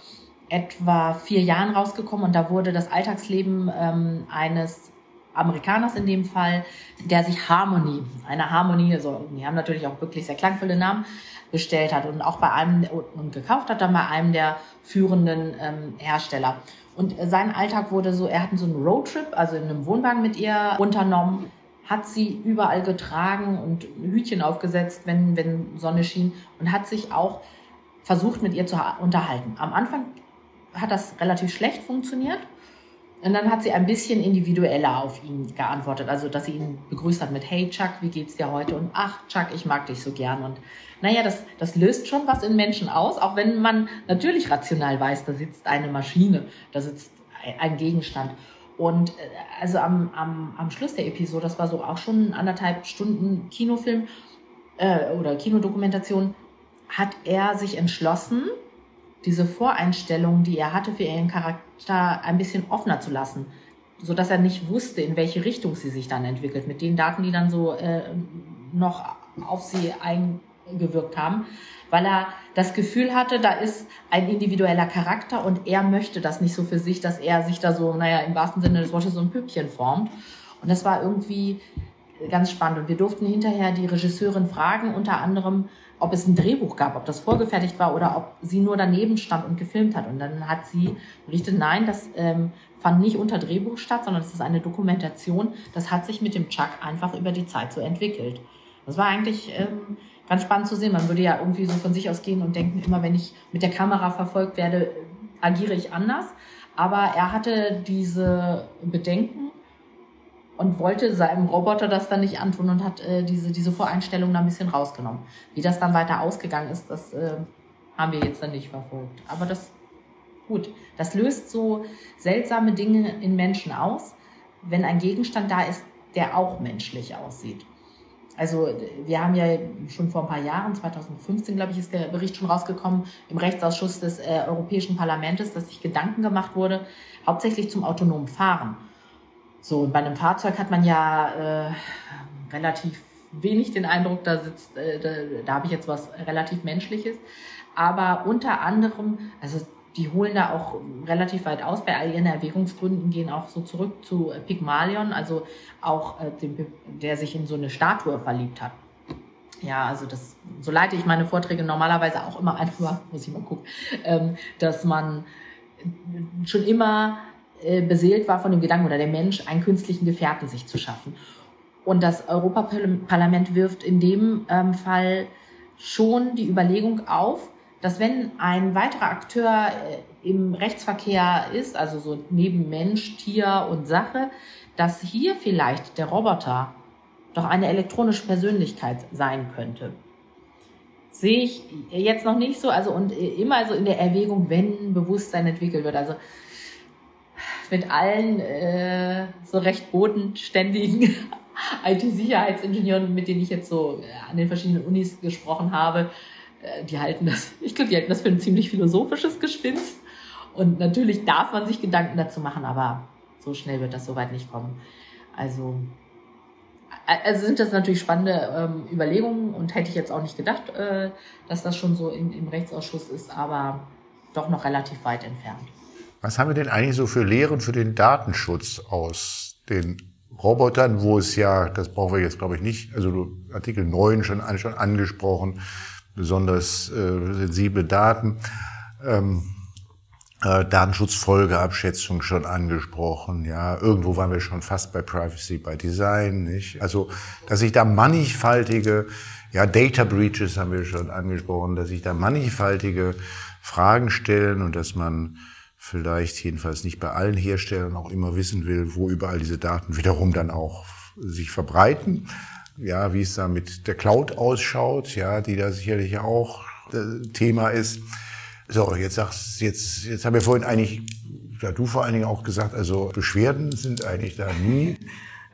etwa vier Jahren rausgekommen und da wurde das Alltagsleben ähm, eines Amerikaners in dem Fall, der sich Harmony, eine Harmonie, also die haben natürlich auch wirklich sehr klangvolle Namen, bestellt hat und auch bei einem und gekauft hat dann bei einem der führenden ähm, Hersteller. Und sein Alltag wurde so, er hat so einen Roadtrip, also in einem Wohnwagen mit ihr unternommen, hat sie überall getragen und Hütchen aufgesetzt, wenn, wenn Sonne schien und hat sich auch versucht, mit ihr zu unterhalten. Am Anfang hat das relativ schlecht funktioniert. Und dann hat sie ein bisschen individueller auf ihn geantwortet. Also, dass sie ihn begrüßt hat mit Hey Chuck, wie geht's dir heute? Und ach Chuck, ich mag dich so gern. Und naja, das, das löst schon was in Menschen aus, auch wenn man natürlich rational weiß, da sitzt eine Maschine, da sitzt ein Gegenstand. Und äh, also am, am, am Schluss der Episode, das war so auch schon anderthalb Stunden Kinofilm äh, oder Kinodokumentation, hat er sich entschlossen, diese Voreinstellungen, die er hatte für ihren Charakter, ein bisschen offener zu lassen, so dass er nicht wusste, in welche Richtung sie sich dann entwickelt, mit den Daten, die dann so äh, noch auf sie eingewirkt haben, weil er das Gefühl hatte, da ist ein individueller Charakter und er möchte das nicht so für sich, dass er sich da so, naja, im wahrsten Sinne des Wortes so ein Püppchen formt. Und das war irgendwie ganz spannend. Und wir durften hinterher die Regisseurin fragen, unter anderem, ob es ein Drehbuch gab, ob das vorgefertigt war oder ob sie nur daneben stand und gefilmt hat. Und dann hat sie berichtet, nein, das ähm, fand nicht unter Drehbuch statt, sondern es ist eine Dokumentation. Das hat sich mit dem Chuck einfach über die Zeit so entwickelt. Das war eigentlich ähm, ganz spannend zu sehen. Man würde ja irgendwie so von sich aus gehen und denken, immer wenn ich mit der Kamera verfolgt werde, agiere ich anders. Aber er hatte diese Bedenken und wollte seinem Roboter das dann nicht antun und hat äh, diese, diese Voreinstellung da ein bisschen rausgenommen. Wie das dann weiter ausgegangen ist, das äh, haben wir jetzt dann nicht verfolgt. Aber das, gut, das löst so seltsame Dinge in Menschen aus, wenn ein Gegenstand da ist, der auch menschlich aussieht. Also wir haben ja schon vor ein paar Jahren, 2015 glaube ich, ist der Bericht schon rausgekommen im Rechtsausschuss des äh, Europäischen Parlaments, dass sich Gedanken gemacht wurde, hauptsächlich zum autonomen Fahren. So, und bei einem Fahrzeug hat man ja äh, relativ wenig den Eindruck, da sitzt, äh, da, da habe ich jetzt was relativ Menschliches. Aber unter anderem, also die holen da auch relativ weit aus. Bei all ihren Erwägungsgründen gehen auch so zurück zu äh, Pygmalion, also auch äh, dem, der sich in so eine Statue verliebt hat. Ja, also das, so leite ich meine Vorträge normalerweise auch immer einfach, [LAUGHS] muss ich mal gucken, ähm, dass man schon immer beseelt war von dem Gedanken oder der Mensch, einen künstlichen Gefährten sich zu schaffen. Und das Europaparlament wirft in dem ähm, Fall schon die Überlegung auf, dass wenn ein weiterer Akteur äh, im Rechtsverkehr ist, also so neben Mensch, Tier und Sache, dass hier vielleicht der Roboter doch eine elektronische Persönlichkeit sein könnte. Sehe ich jetzt noch nicht so, also und immer so in der Erwägung, wenn Bewusstsein entwickelt wird. Also mit allen äh, so recht bodenständigen [LAUGHS] IT-Sicherheitsingenieuren, mit denen ich jetzt so äh, an den verschiedenen Unis gesprochen habe, äh, die halten das, [LAUGHS] ich glaube, die halten das für ein ziemlich philosophisches Gespinst. Und natürlich darf man sich Gedanken dazu machen, aber so schnell wird das soweit nicht kommen. Also, also sind das natürlich spannende ähm, Überlegungen und hätte ich jetzt auch nicht gedacht, äh, dass das schon so in, im Rechtsausschuss ist, aber doch noch relativ weit entfernt. Was haben wir denn eigentlich so für Lehren für den Datenschutz aus den Robotern, wo es ja, das brauchen wir jetzt glaube ich nicht, also Artikel 9 schon, schon angesprochen, besonders äh, sensible Daten. Ähm, äh, Datenschutzfolgeabschätzung schon angesprochen, ja. Irgendwo waren wir schon fast bei Privacy by Design, nicht? Also, dass sich da mannigfaltige, ja, Data Breaches haben wir schon angesprochen, dass sich da mannigfaltige Fragen stellen und dass man vielleicht jedenfalls nicht bei allen Herstellern auch immer wissen will, wo überall diese Daten wiederum dann auch sich verbreiten ja, wie es da mit der Cloud ausschaut, ja, die da sicherlich auch äh, Thema ist. So, jetzt sagst jetzt, jetzt haben wir vorhin eigentlich, ja, du vor allen Dingen auch gesagt, also Beschwerden sind eigentlich da nie.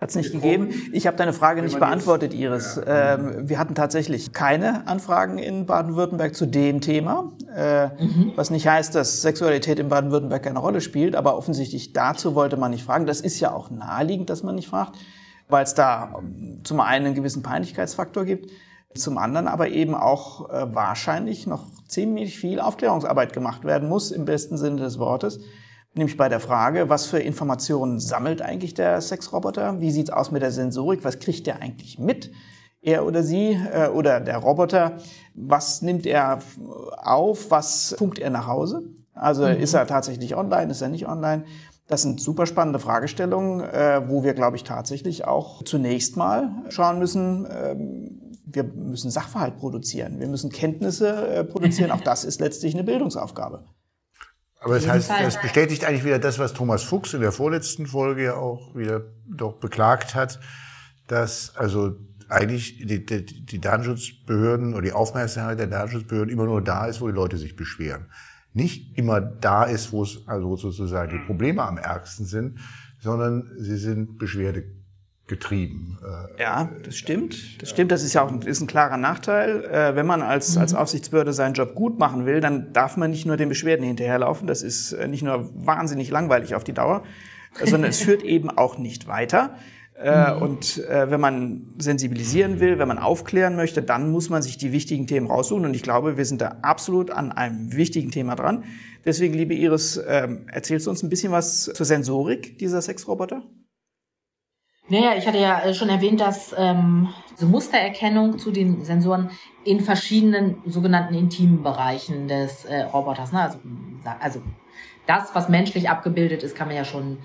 Hat es nicht gegeben. Ich habe deine Frage nicht beantwortet, Iris. Ähm, wir hatten tatsächlich keine Anfragen in Baden-Württemberg zu dem Thema, äh, mhm. was nicht heißt, dass Sexualität in Baden-Württemberg keine Rolle spielt, aber offensichtlich dazu wollte man nicht fragen. Das ist ja auch naheliegend, dass man nicht fragt weil es da ähm, zum einen einen gewissen Peinlichkeitsfaktor gibt, zum anderen aber eben auch äh, wahrscheinlich noch ziemlich viel Aufklärungsarbeit gemacht werden muss, im besten Sinne des Wortes. Nämlich bei der Frage, was für Informationen sammelt eigentlich der Sexroboter? Wie sieht's aus mit der Sensorik? Was kriegt der eigentlich mit? Er oder sie äh, oder der Roboter, was nimmt er auf? Was funkt er nach Hause? Also mhm. ist er tatsächlich online? Ist er nicht online? Das sind super spannende Fragestellungen, äh, wo wir, glaube ich, tatsächlich auch zunächst mal schauen müssen, ähm, wir müssen Sachverhalt produzieren, wir müssen Kenntnisse äh, produzieren. [LAUGHS] Auch das ist letztlich eine Bildungsaufgabe. Aber das heißt, das bestätigt eigentlich wieder das, was Thomas Fuchs in der vorletzten Folge ja auch wieder doch beklagt hat, dass also eigentlich die, die, die Datenschutzbehörden oder die Aufmerksamkeit der Datenschutzbehörden immer nur da ist, wo die Leute sich beschweren. Nicht immer da ist, wo es also sozusagen die Probleme am ärgsten sind, sondern sie sind Beschwerde getrieben. Äh, ja, das stimmt. Das stimmt. Das ist ja auch ein, ist ein klarer Nachteil. Äh, wenn man als, mhm. als Aufsichtsbehörde seinen Job gut machen will, dann darf man nicht nur den Beschwerden hinterherlaufen. Das ist äh, nicht nur wahnsinnig langweilig auf die Dauer, sondern es [LAUGHS] führt eben auch nicht weiter. Äh, mhm. Und äh, wenn man sensibilisieren will, wenn man aufklären möchte, dann muss man sich die wichtigen Themen raussuchen. Und ich glaube, wir sind da absolut an einem wichtigen Thema dran. Deswegen, liebe Iris, äh, erzählst du uns ein bisschen was zur Sensorik dieser Sexroboter? Naja, ich hatte ja äh, schon erwähnt, dass ähm, so Mustererkennung zu den Sensoren in verschiedenen sogenannten intimen Bereichen des äh, Roboters, ne? also, also das, was menschlich abgebildet ist, kann man ja schon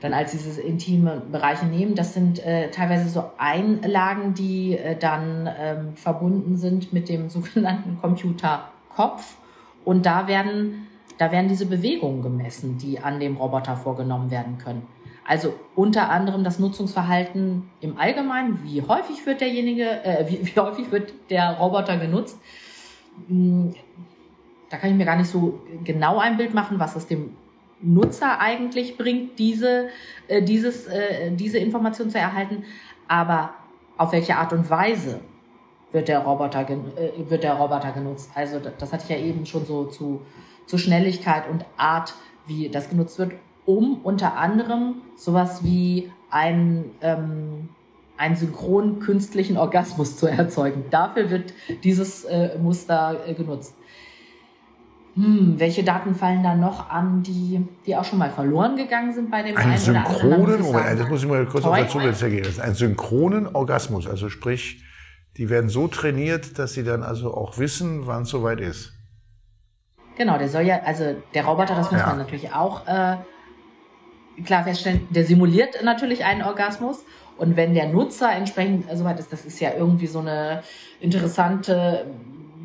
dann als diese intime Bereiche nehmen. Das sind äh, teilweise so Einlagen, die äh, dann ähm, verbunden sind mit dem [LAUGHS] sogenannten Computerkopf. Und da werden, da werden diese Bewegungen gemessen, die an dem Roboter vorgenommen werden können. Also unter anderem das Nutzungsverhalten im Allgemeinen, wie häufig wird derjenige, äh, wie, wie häufig wird der Roboter genutzt. Hm, da kann ich mir gar nicht so genau ein Bild machen, was es dem Nutzer eigentlich bringt, diese, äh, dieses, äh, diese Information zu erhalten. Aber auf welche Art und Weise wird der Roboter, äh, wird der Roboter genutzt. Also das hatte ich ja eben schon so zu, zu Schnelligkeit und Art, wie das genutzt wird, um unter anderem sowas wie ein, ähm, einen synchronen künstlichen Orgasmus zu erzeugen. Dafür wird dieses äh, Muster äh, genutzt. Hm, welche Daten fallen da noch an, die, die auch schon mal verloren gegangen sind bei dem einen, einen synchronen, Moment, das muss ich mal kurz auf der Zunge zergehen. Ein synchronen Orgasmus, also sprich, die werden so trainiert, dass sie dann also auch wissen, wann es soweit ist. Genau, der soll ja, also der Roboter, das muss ja. man natürlich auch äh, klar feststellen, der simuliert natürlich einen Orgasmus. Und wenn der Nutzer entsprechend soweit ist, das ist ja irgendwie so eine interessante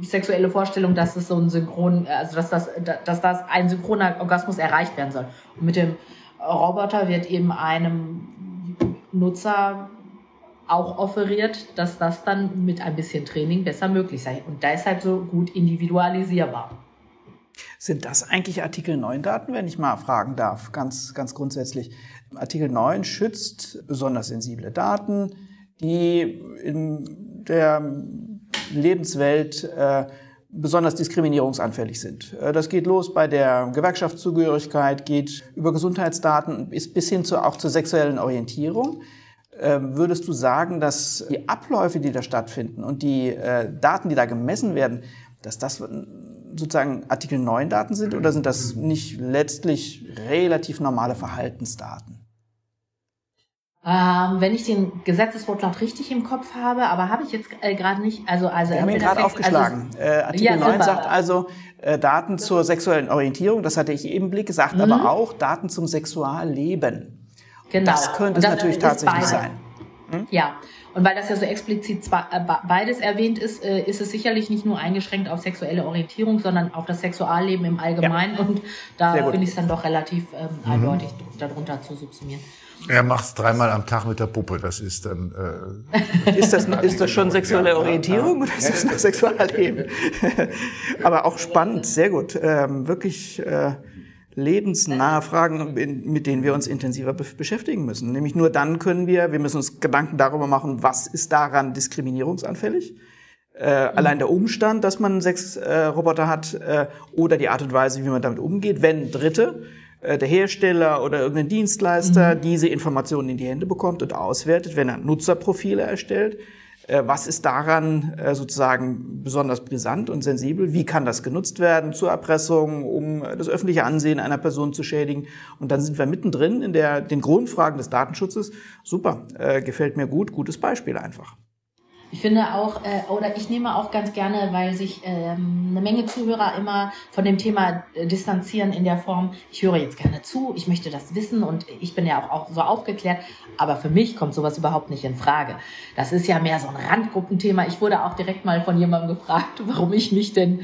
sexuelle Vorstellung, dass es so ein Synchron, also dass das, dass das ein synchroner Orgasmus erreicht werden soll. Und mit dem Roboter wird eben einem Nutzer auch offeriert, dass das dann mit ein bisschen Training besser möglich sei. Und halt so gut individualisierbar. Sind das eigentlich Artikel 9 Daten, wenn ich mal fragen darf, ganz, ganz grundsätzlich? Artikel 9 schützt besonders sensible Daten, die in der Lebenswelt äh, besonders diskriminierungsanfällig sind. Äh, das geht los bei der Gewerkschaftszugehörigkeit, geht über Gesundheitsdaten bis, hin zu, auch zur sexuellen Orientierung. Äh, würdest du sagen, dass die Abläufe, die da stattfinden und die äh, Daten, die da gemessen werden, dass das sozusagen Artikel 9 Daten sind oder sind das nicht letztlich relativ normale Verhaltensdaten? Ähm, wenn ich den Gesetzeswortlaut richtig im Kopf habe, aber habe ich jetzt äh, gerade nicht. Also, also Wir haben ihn gerade aufgeschlagen. Also, äh, Artikel ja, 9 sagt also äh, Daten zur sexuellen Orientierung, das hatte ich eben im Blick, sagt mhm. aber auch Daten zum Sexualleben. Genau. Das könnte das es natürlich tatsächlich sein. Hm? Ja, und weil das ja so explizit äh, beides erwähnt ist, äh, ist es sicherlich nicht nur eingeschränkt auf sexuelle Orientierung, sondern auf das Sexualleben im Allgemeinen. Ja. Und da finde ich es dann doch relativ ähm, mhm. eindeutig, darunter zu subsumieren. Er macht es dreimal am Tag mit der Puppe. Das ist dann. Äh ist, das, [LAUGHS] ist das schon sexuelle Orientierung oder ist das noch Sexualleben? [LAUGHS] Aber auch spannend, sehr gut. Ähm, wirklich äh, lebensnahe Fragen, mit denen wir uns intensiver be beschäftigen müssen. Nämlich nur dann können wir, wir müssen uns Gedanken darüber machen, was ist daran diskriminierungsanfällig. Äh, mhm. Allein der Umstand, dass man sechs äh, Roboter hat äh, oder die Art und Weise, wie man damit umgeht, wenn Dritte äh, der Hersteller oder irgendein Dienstleister mhm. diese Informationen in die Hände bekommt und auswertet, wenn er Nutzerprofile erstellt. Äh, was ist daran äh, sozusagen besonders brisant und sensibel? Wie kann das genutzt werden zur Erpressung, um das öffentliche Ansehen einer Person zu schädigen? Und dann sind wir mittendrin in der, den Grundfragen des Datenschutzes. Super, gefällt mir gut, gutes Beispiel einfach. Ich finde auch, äh, oder ich nehme auch ganz gerne, weil sich ähm, eine Menge Zuhörer immer von dem Thema äh, distanzieren in der Form, ich höre jetzt gerne zu, ich möchte das wissen und ich bin ja auch, auch so aufgeklärt, aber für mich kommt sowas überhaupt nicht in Frage. Das ist ja mehr so ein Randgruppenthema. Ich wurde auch direkt mal von jemandem gefragt, [LAUGHS] warum ich mich denn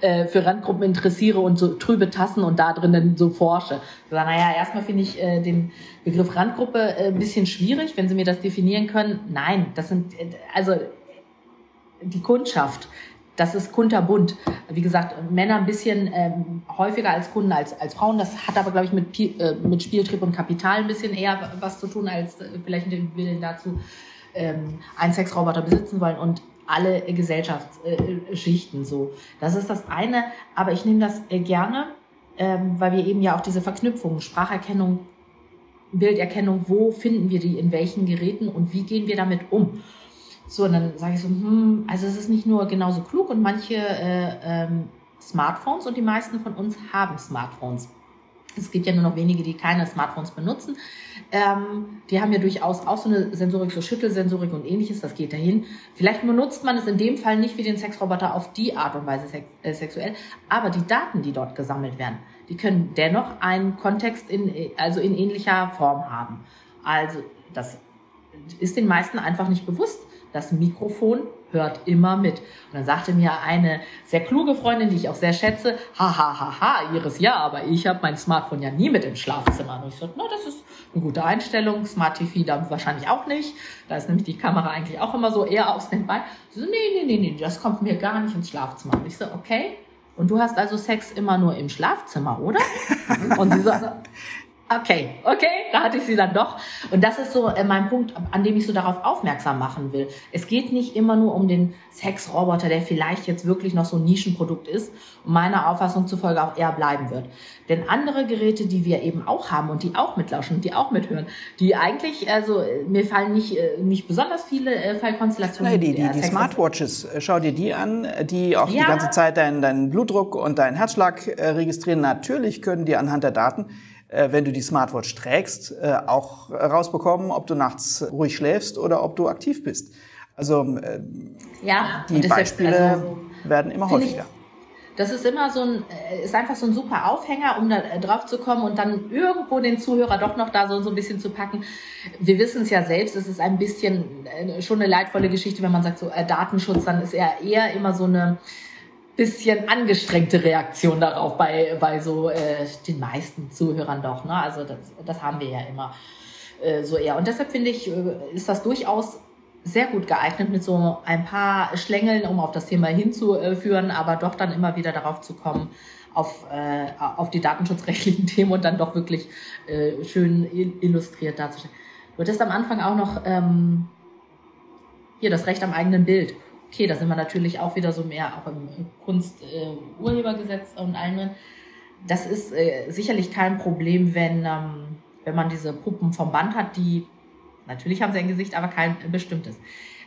äh, für Randgruppen interessiere und so trübe Tassen und da drinnen so forsche. Sage, naja, erstmal finde ich äh, den Begriff Randgruppe äh, ein bisschen schwierig, wenn Sie mir das definieren können. Nein, das sind, äh, also die Kundschaft, das ist kunterbunt. Wie gesagt, Männer ein bisschen ähm, häufiger als Kunden als, als Frauen. Das hat aber, glaube ich, mit, äh, mit Spieltrieb und Kapital ein bisschen eher was zu tun, als äh, vielleicht den Willen dazu, ähm, einen Sexroboter besitzen wollen und alle Gesellschaftsschichten so. Das ist das eine, aber ich nehme das äh, gerne, ähm, weil wir eben ja auch diese Verknüpfung, Spracherkennung, Bilderkennung, wo finden wir die in welchen Geräten und wie gehen wir damit um? So, und dann sage ich so, hm, also es ist nicht nur genauso klug und manche äh, ähm, Smartphones und die meisten von uns haben Smartphones. Es gibt ja nur noch wenige, die keine Smartphones benutzen. Ähm, die haben ja durchaus auch so eine Sensorik, so Schüttelsensorik und ähnliches, das geht dahin. Vielleicht benutzt man es in dem Fall nicht wie den Sexroboter auf die Art und Weise sex äh, sexuell, aber die Daten, die dort gesammelt werden, die können dennoch einen Kontext in, also in ähnlicher Form haben. Also das ist den meisten einfach nicht bewusst das Mikrofon hört immer mit. Und dann sagte mir eine sehr kluge Freundin, die ich auch sehr schätze, ha, ha, ha, ha, Iris, ja, aber ich habe mein Smartphone ja nie mit im Schlafzimmer. Und ich sagte, na, das ist eine gute Einstellung, Smart TV da wahrscheinlich auch nicht. Da ist nämlich die Kamera eigentlich auch immer so eher auf Standby. So, nee, nee, nee, nee, das kommt mir gar nicht ins Schlafzimmer. Und ich so, okay. Und du hast also Sex immer nur im Schlafzimmer, oder? [LAUGHS] Und sie so, Okay, okay, da hatte ich sie dann doch. Und das ist so äh, mein Punkt, an dem ich so darauf aufmerksam machen will. Es geht nicht immer nur um den Sexroboter, der vielleicht jetzt wirklich noch so ein Nischenprodukt ist und meiner Auffassung zufolge auch eher bleiben wird. Denn andere Geräte, die wir eben auch haben und die auch mitlauschen, die auch mithören, die eigentlich, also mir fallen nicht, äh, nicht besonders viele äh, Fallkonstellationen. Nee, die, die, die Smartwatches, schau dir die an, die auch ja. die ganze Zeit deinen, deinen Blutdruck und deinen Herzschlag registrieren. Natürlich können die anhand der Daten äh, wenn du die Smartwatch trägst, äh, auch rausbekommen, ob du nachts ruhig schläfst oder ob du aktiv bist. Also äh, ja, die Beispiele also, werden immer häufiger. das ist immer so ein, ist einfach so ein super Aufhänger, um da drauf zu kommen und dann irgendwo den Zuhörer doch noch da so, so ein bisschen zu packen. Wir wissen es ja selbst, es ist ein bisschen schon eine leidvolle Geschichte, wenn man sagt so äh, Datenschutz, dann ist er eher immer so eine, bisschen angestrengte Reaktion darauf bei, bei so äh, den meisten Zuhörern doch. Ne? Also das, das haben wir ja immer äh, so eher. Und deshalb finde ich, äh, ist das durchaus sehr gut geeignet mit so ein paar Schlängeln, um auf das Thema hinzuführen, aber doch dann immer wieder darauf zu kommen, auf, äh, auf die datenschutzrechtlichen [LAUGHS] Themen und dann doch wirklich äh, schön illustriert darzustellen. Du hattest am Anfang auch noch ähm, hier das Recht am eigenen Bild. Okay, da sind wir natürlich auch wieder so mehr auch im Kunsturhebergesetz äh, und allen. Das ist äh, sicherlich kein Problem, wenn, ähm, wenn man diese Puppen vom Band hat, die natürlich haben sie ein Gesicht, aber kein bestimmtes.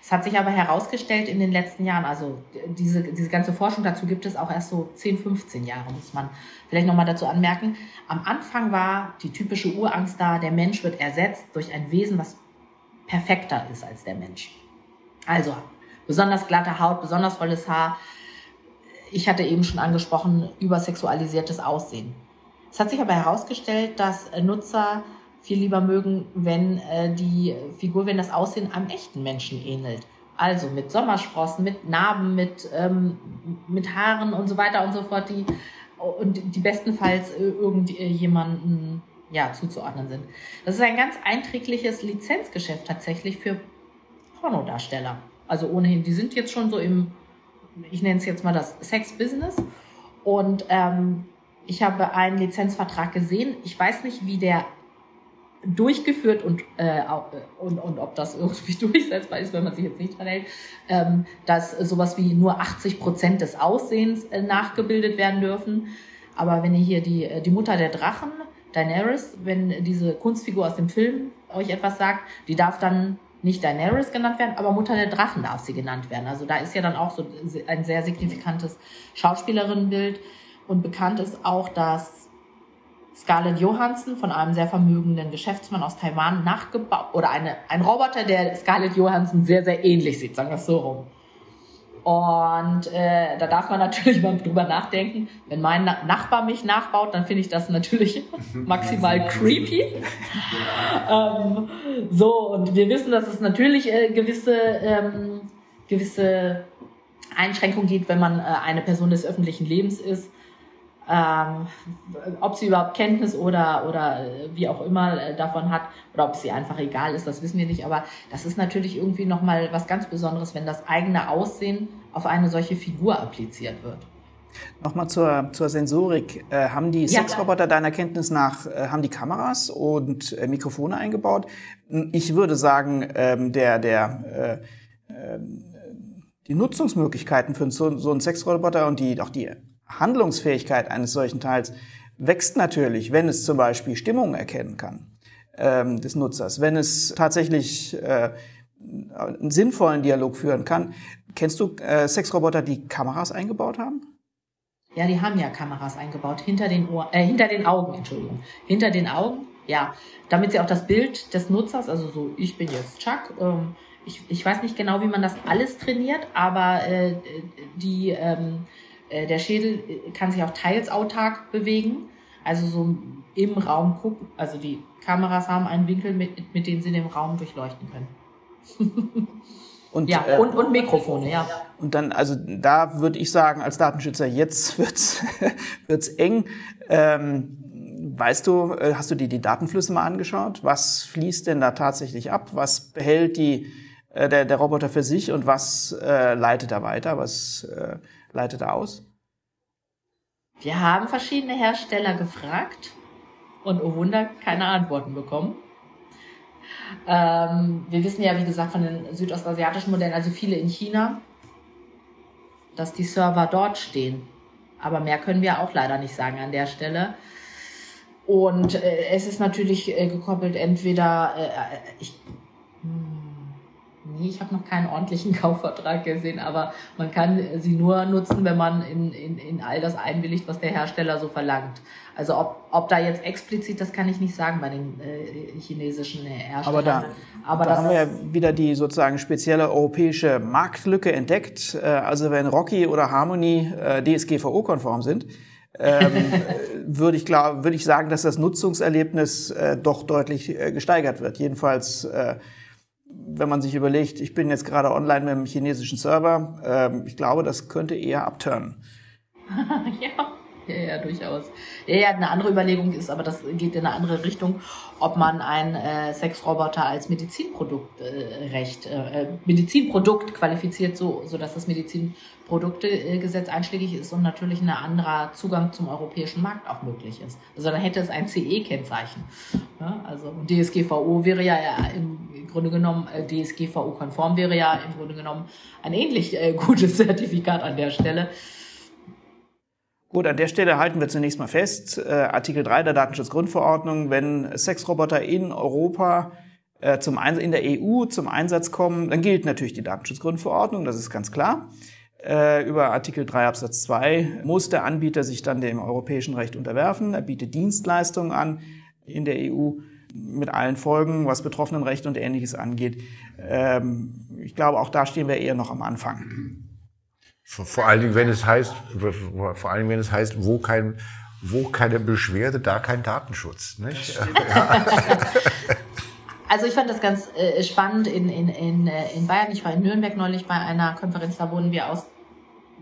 Es hat sich aber herausgestellt in den letzten Jahren, also diese, diese ganze Forschung dazu gibt es auch erst so 10, 15 Jahre, muss man vielleicht nochmal dazu anmerken. Am Anfang war die typische Urangst da, der Mensch wird ersetzt durch ein Wesen, was perfekter ist als der Mensch. Also besonders glatte Haut, besonders volles Haar. Ich hatte eben schon angesprochen, übersexualisiertes Aussehen. Es hat sich aber herausgestellt, dass Nutzer viel lieber mögen, wenn äh, die Figur, wenn das Aussehen einem echten Menschen ähnelt. Also mit Sommersprossen, mit Narben, mit, ähm, mit Haaren und so weiter und so fort, die und die bestenfalls äh, irgendjemanden ja, zuzuordnen sind. Das ist ein ganz einträgliches Lizenzgeschäft tatsächlich für Pornodarsteller. Also ohnehin, die sind jetzt schon so im, ich nenne es jetzt mal das Sex-Business. Und ähm, ich habe einen Lizenzvertrag gesehen. Ich weiß nicht, wie der durchgeführt und, äh, und, und ob das irgendwie [LAUGHS] durchsetzbar ist, wenn man sich jetzt nicht dran hält, ähm, dass sowas wie nur 80 Prozent des Aussehens äh, nachgebildet werden dürfen. Aber wenn ihr hier die, äh, die Mutter der Drachen, Daenerys, wenn diese Kunstfigur aus dem Film euch etwas sagt, die darf dann nicht Daenerys genannt werden, aber Mutter der Drachen darf sie genannt werden. Also da ist ja dann auch so ein sehr signifikantes Schauspielerinnenbild. Und bekannt ist auch, dass Scarlett Johansson von einem sehr vermögenden Geschäftsmann aus Taiwan nachgebaut, oder eine, ein Roboter, der Scarlett Johansson sehr, sehr ähnlich sieht, sagen wir es so rum. Und äh, da darf man [LAUGHS] natürlich mal drüber nachdenken. Wenn mein Nachbar mich nachbaut, dann finde ich das natürlich [LAUGHS] maximal creepy. [LAUGHS] ähm, so, und wir wissen, dass es natürlich äh, gewisse, ähm, gewisse Einschränkungen gibt, wenn man äh, eine Person des öffentlichen Lebens ist. Ähm, ob sie überhaupt Kenntnis oder, oder äh, wie auch immer äh, davon hat oder ob es sie einfach egal ist, das wissen wir nicht. Aber das ist natürlich irgendwie nochmal was ganz Besonderes, wenn das eigene Aussehen auf eine solche Figur appliziert wird. Nochmal zur, zur Sensorik. Äh, haben die ja, Sexroboter deiner Kenntnis nach, äh, haben die Kameras und äh, Mikrofone eingebaut? Ich würde sagen, ähm, der, der, äh, äh, die Nutzungsmöglichkeiten für so, so einen Sexroboter und die, auch die Handlungsfähigkeit eines solchen Teils wächst natürlich, wenn es zum Beispiel Stimmungen erkennen kann ähm, des Nutzers, wenn es tatsächlich äh, einen sinnvollen Dialog führen kann. Kennst du äh, Sexroboter, die Kameras eingebaut haben? Ja, die haben ja Kameras eingebaut hinter den Ohren, äh, hinter den Augen, Entschuldigung, hinter den Augen, ja, damit sie auch das Bild des Nutzers, also so, ich bin jetzt Chuck, ähm, ich, ich weiß nicht genau, wie man das alles trainiert, aber äh, die ähm, äh, der Schädel kann sich auch teils autark bewegen. Also so im Raum gucken. Also die Kameras haben einen Winkel, mit, mit dem sie den Raum durchleuchten können. [LAUGHS] Und, ja, äh, und, und Mikrofone, ja. Und dann, also da würde ich sagen, als Datenschützer, jetzt [LAUGHS] wird's, wird's eng. Ähm, weißt du, äh, hast du dir die Datenflüsse mal angeschaut? Was fließt denn da tatsächlich ab? Was behält die, äh, der, der Roboter für sich und was äh, leitet er weiter? Was äh, leitet er aus? Wir haben verschiedene Hersteller gefragt und oh Wunder, keine Antworten bekommen. Ähm, wir wissen ja, wie gesagt, von den südostasiatischen Modellen, also viele in China, dass die Server dort stehen. Aber mehr können wir auch leider nicht sagen an der Stelle. Und äh, es ist natürlich äh, gekoppelt entweder, äh, äh ich, hm, nee, ich habe noch keinen ordentlichen [LAUGHS] Kaufvertrag gesehen, aber man kann sie nur nutzen, wenn man in, in, in all das einwilligt, was der Hersteller so verlangt. Also ob, ob da jetzt explizit, das kann ich nicht sagen bei den äh, chinesischen Herstellern. Aber da, aber da haben wir ja wieder die sozusagen spezielle europäische Marktlücke entdeckt. Äh, also wenn Rocky oder Harmony äh, DSGVO-konform sind, ähm, [LAUGHS] würde ich klar, würde ich sagen, dass das Nutzungserlebnis äh, doch deutlich äh, gesteigert wird. Jedenfalls, wenn man sich überlegt, ich bin jetzt gerade online mit einem chinesischen Server, äh, ich glaube, das könnte eher abturnen. [LAUGHS] [LAUGHS] ja. Ja, ja, durchaus. Ja, ja, eine andere Überlegung ist, aber das geht in eine andere Richtung, ob man einen äh, Sexroboter als Medizinprodukt äh, recht, äh, Medizinprodukt qualifiziert, so, so dass das Medizinproduktegesetz einschlägig ist und natürlich ein anderer Zugang zum europäischen Markt auch möglich ist. Also dann hätte es ein CE-Kennzeichen. Ja, also DSGVO wäre ja im Grunde genommen, äh, DSGVO-konform wäre ja im Grunde genommen ein ähnlich äh, gutes [LAUGHS] Zertifikat an der Stelle. Gut, an der Stelle halten wir zunächst mal fest, äh, Artikel 3 der Datenschutzgrundverordnung, wenn Sexroboter in Europa äh, zum Einsatz, in der EU zum Einsatz kommen, dann gilt natürlich die Datenschutzgrundverordnung, das ist ganz klar. Äh, über Artikel 3 Absatz 2 muss der Anbieter sich dann dem europäischen Recht unterwerfen. Er bietet Dienstleistungen an in der EU mit allen Folgen, was Betroffenenrecht und Ähnliches angeht. Ähm, ich glaube, auch da stehen wir eher noch am Anfang. Vor allen Dingen, wenn es heißt, vor allen Dingen, wenn es heißt, wo kein, wo keine Beschwerde, da kein Datenschutz, nicht? [LAUGHS] Also ich fand das ganz äh, spannend in, in, in, äh, in Bayern. Ich war in Nürnberg neulich bei einer Konferenz, da wurden wir aus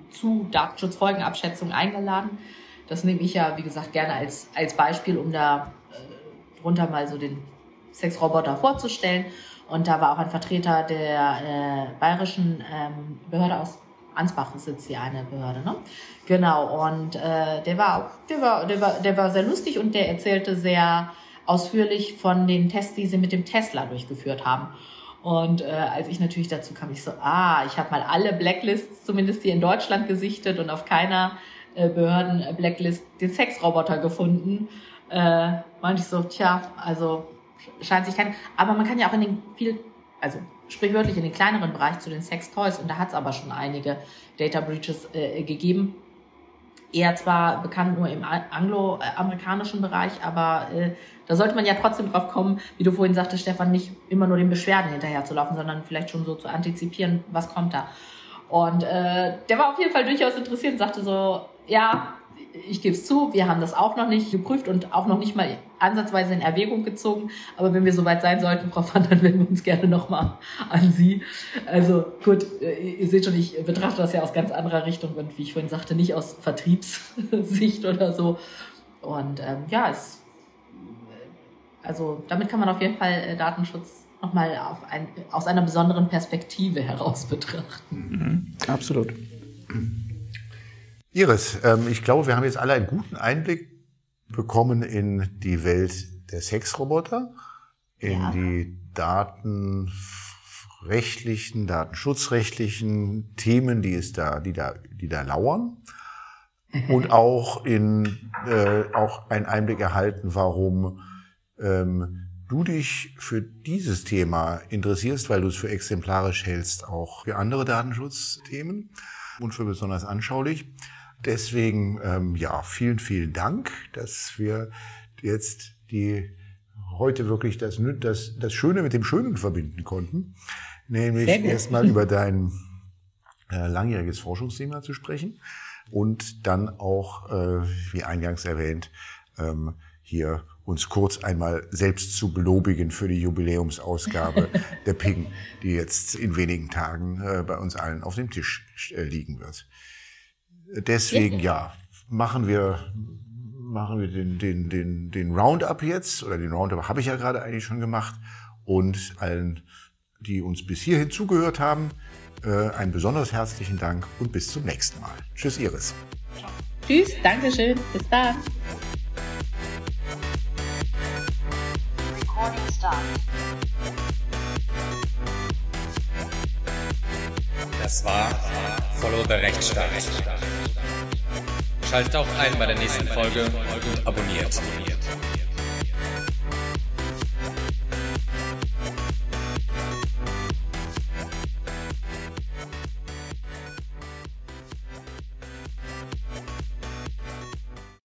zu Datenschutzfolgenabschätzung eingeladen. Das nehme ich ja, wie gesagt, gerne als, als Beispiel, um da äh, drunter mal so den Sexroboter vorzustellen. Und da war auch ein Vertreter der äh, bayerischen ähm, Behörde aus Ansbach jetzt hier eine Behörde, ne? Genau, und äh, der war der war, der war, der war sehr lustig und der erzählte sehr ausführlich von den Tests, die sie mit dem Tesla durchgeführt haben. Und äh, als ich natürlich dazu kam, ich so, ah, ich habe mal alle Blacklists, zumindest hier in Deutschland, gesichtet und auf keiner äh, Behörden-Blacklist den Sexroboter gefunden. Äh, meinte ich so, tja, also scheint sich kein. Aber man kann ja auch in den viel, also sprichwörtlich in den kleineren Bereich zu den Sex Toys und da hat es aber schon einige Data Breaches äh, gegeben. Eher zwar bekannt nur im angloamerikanischen Bereich, aber äh, da sollte man ja trotzdem drauf kommen, wie du vorhin sagtest, Stefan, nicht immer nur den Beschwerden hinterher zu laufen, sondern vielleicht schon so zu antizipieren, was kommt da. Und äh, der war auf jeden Fall durchaus interessiert und sagte so, ja, ich gebe es zu, wir haben das auch noch nicht geprüft und auch noch nicht mal ansatzweise in Erwägung gezogen. Aber wenn wir soweit sein sollten, Frau Van, dann wenden wir uns gerne nochmal an Sie. Also gut, äh, ihr seht schon, ich betrachte das ja aus ganz anderer Richtung und wie ich vorhin sagte, nicht aus Vertriebssicht [LAUGHS] oder so. Und ähm, ja, es, also damit kann man auf jeden Fall äh, Datenschutz nochmal ein, aus einer besonderen Perspektive heraus betrachten. Mhm, absolut. Iris, ähm, ich glaube, wir haben jetzt alle einen guten Einblick bekommen in die Welt der Sexroboter, in ja. die datenrechtlichen, datenschutzrechtlichen Themen, die es da, die da, die da lauern. [LAUGHS] Und auch in äh, auch einen Einblick erhalten, warum ähm, du dich für dieses Thema interessierst, weil du es für exemplarisch hältst, auch für andere Datenschutzthemen und für besonders anschaulich. Deswegen, ähm, ja, vielen, vielen Dank, dass wir jetzt die heute wirklich das, das, das Schöne mit dem Schönen verbinden konnten. Nämlich erstmal [LAUGHS] über dein äh, langjähriges Forschungsthema zu sprechen und dann auch, äh, wie eingangs erwähnt, ähm, hier uns kurz einmal selbst zu belobigen für die Jubiläumsausgabe [LAUGHS] der Ping, die jetzt in wenigen Tagen äh, bei uns allen auf dem Tisch äh, liegen wird. Deswegen ja, machen wir machen wir den, den, den, den Roundup jetzt, oder den Roundup habe ich ja gerade eigentlich schon gemacht. Und allen, die uns bis hierhin zugehört haben, äh, einen besonders herzlichen Dank und bis zum nächsten Mal. Tschüss, Iris. Tschüss, Dankeschön, bis dann. Rechtsstaat. Das war Follow the Rechtsstaat. Schaltet auch ein bei der nächsten Folge und abonniert.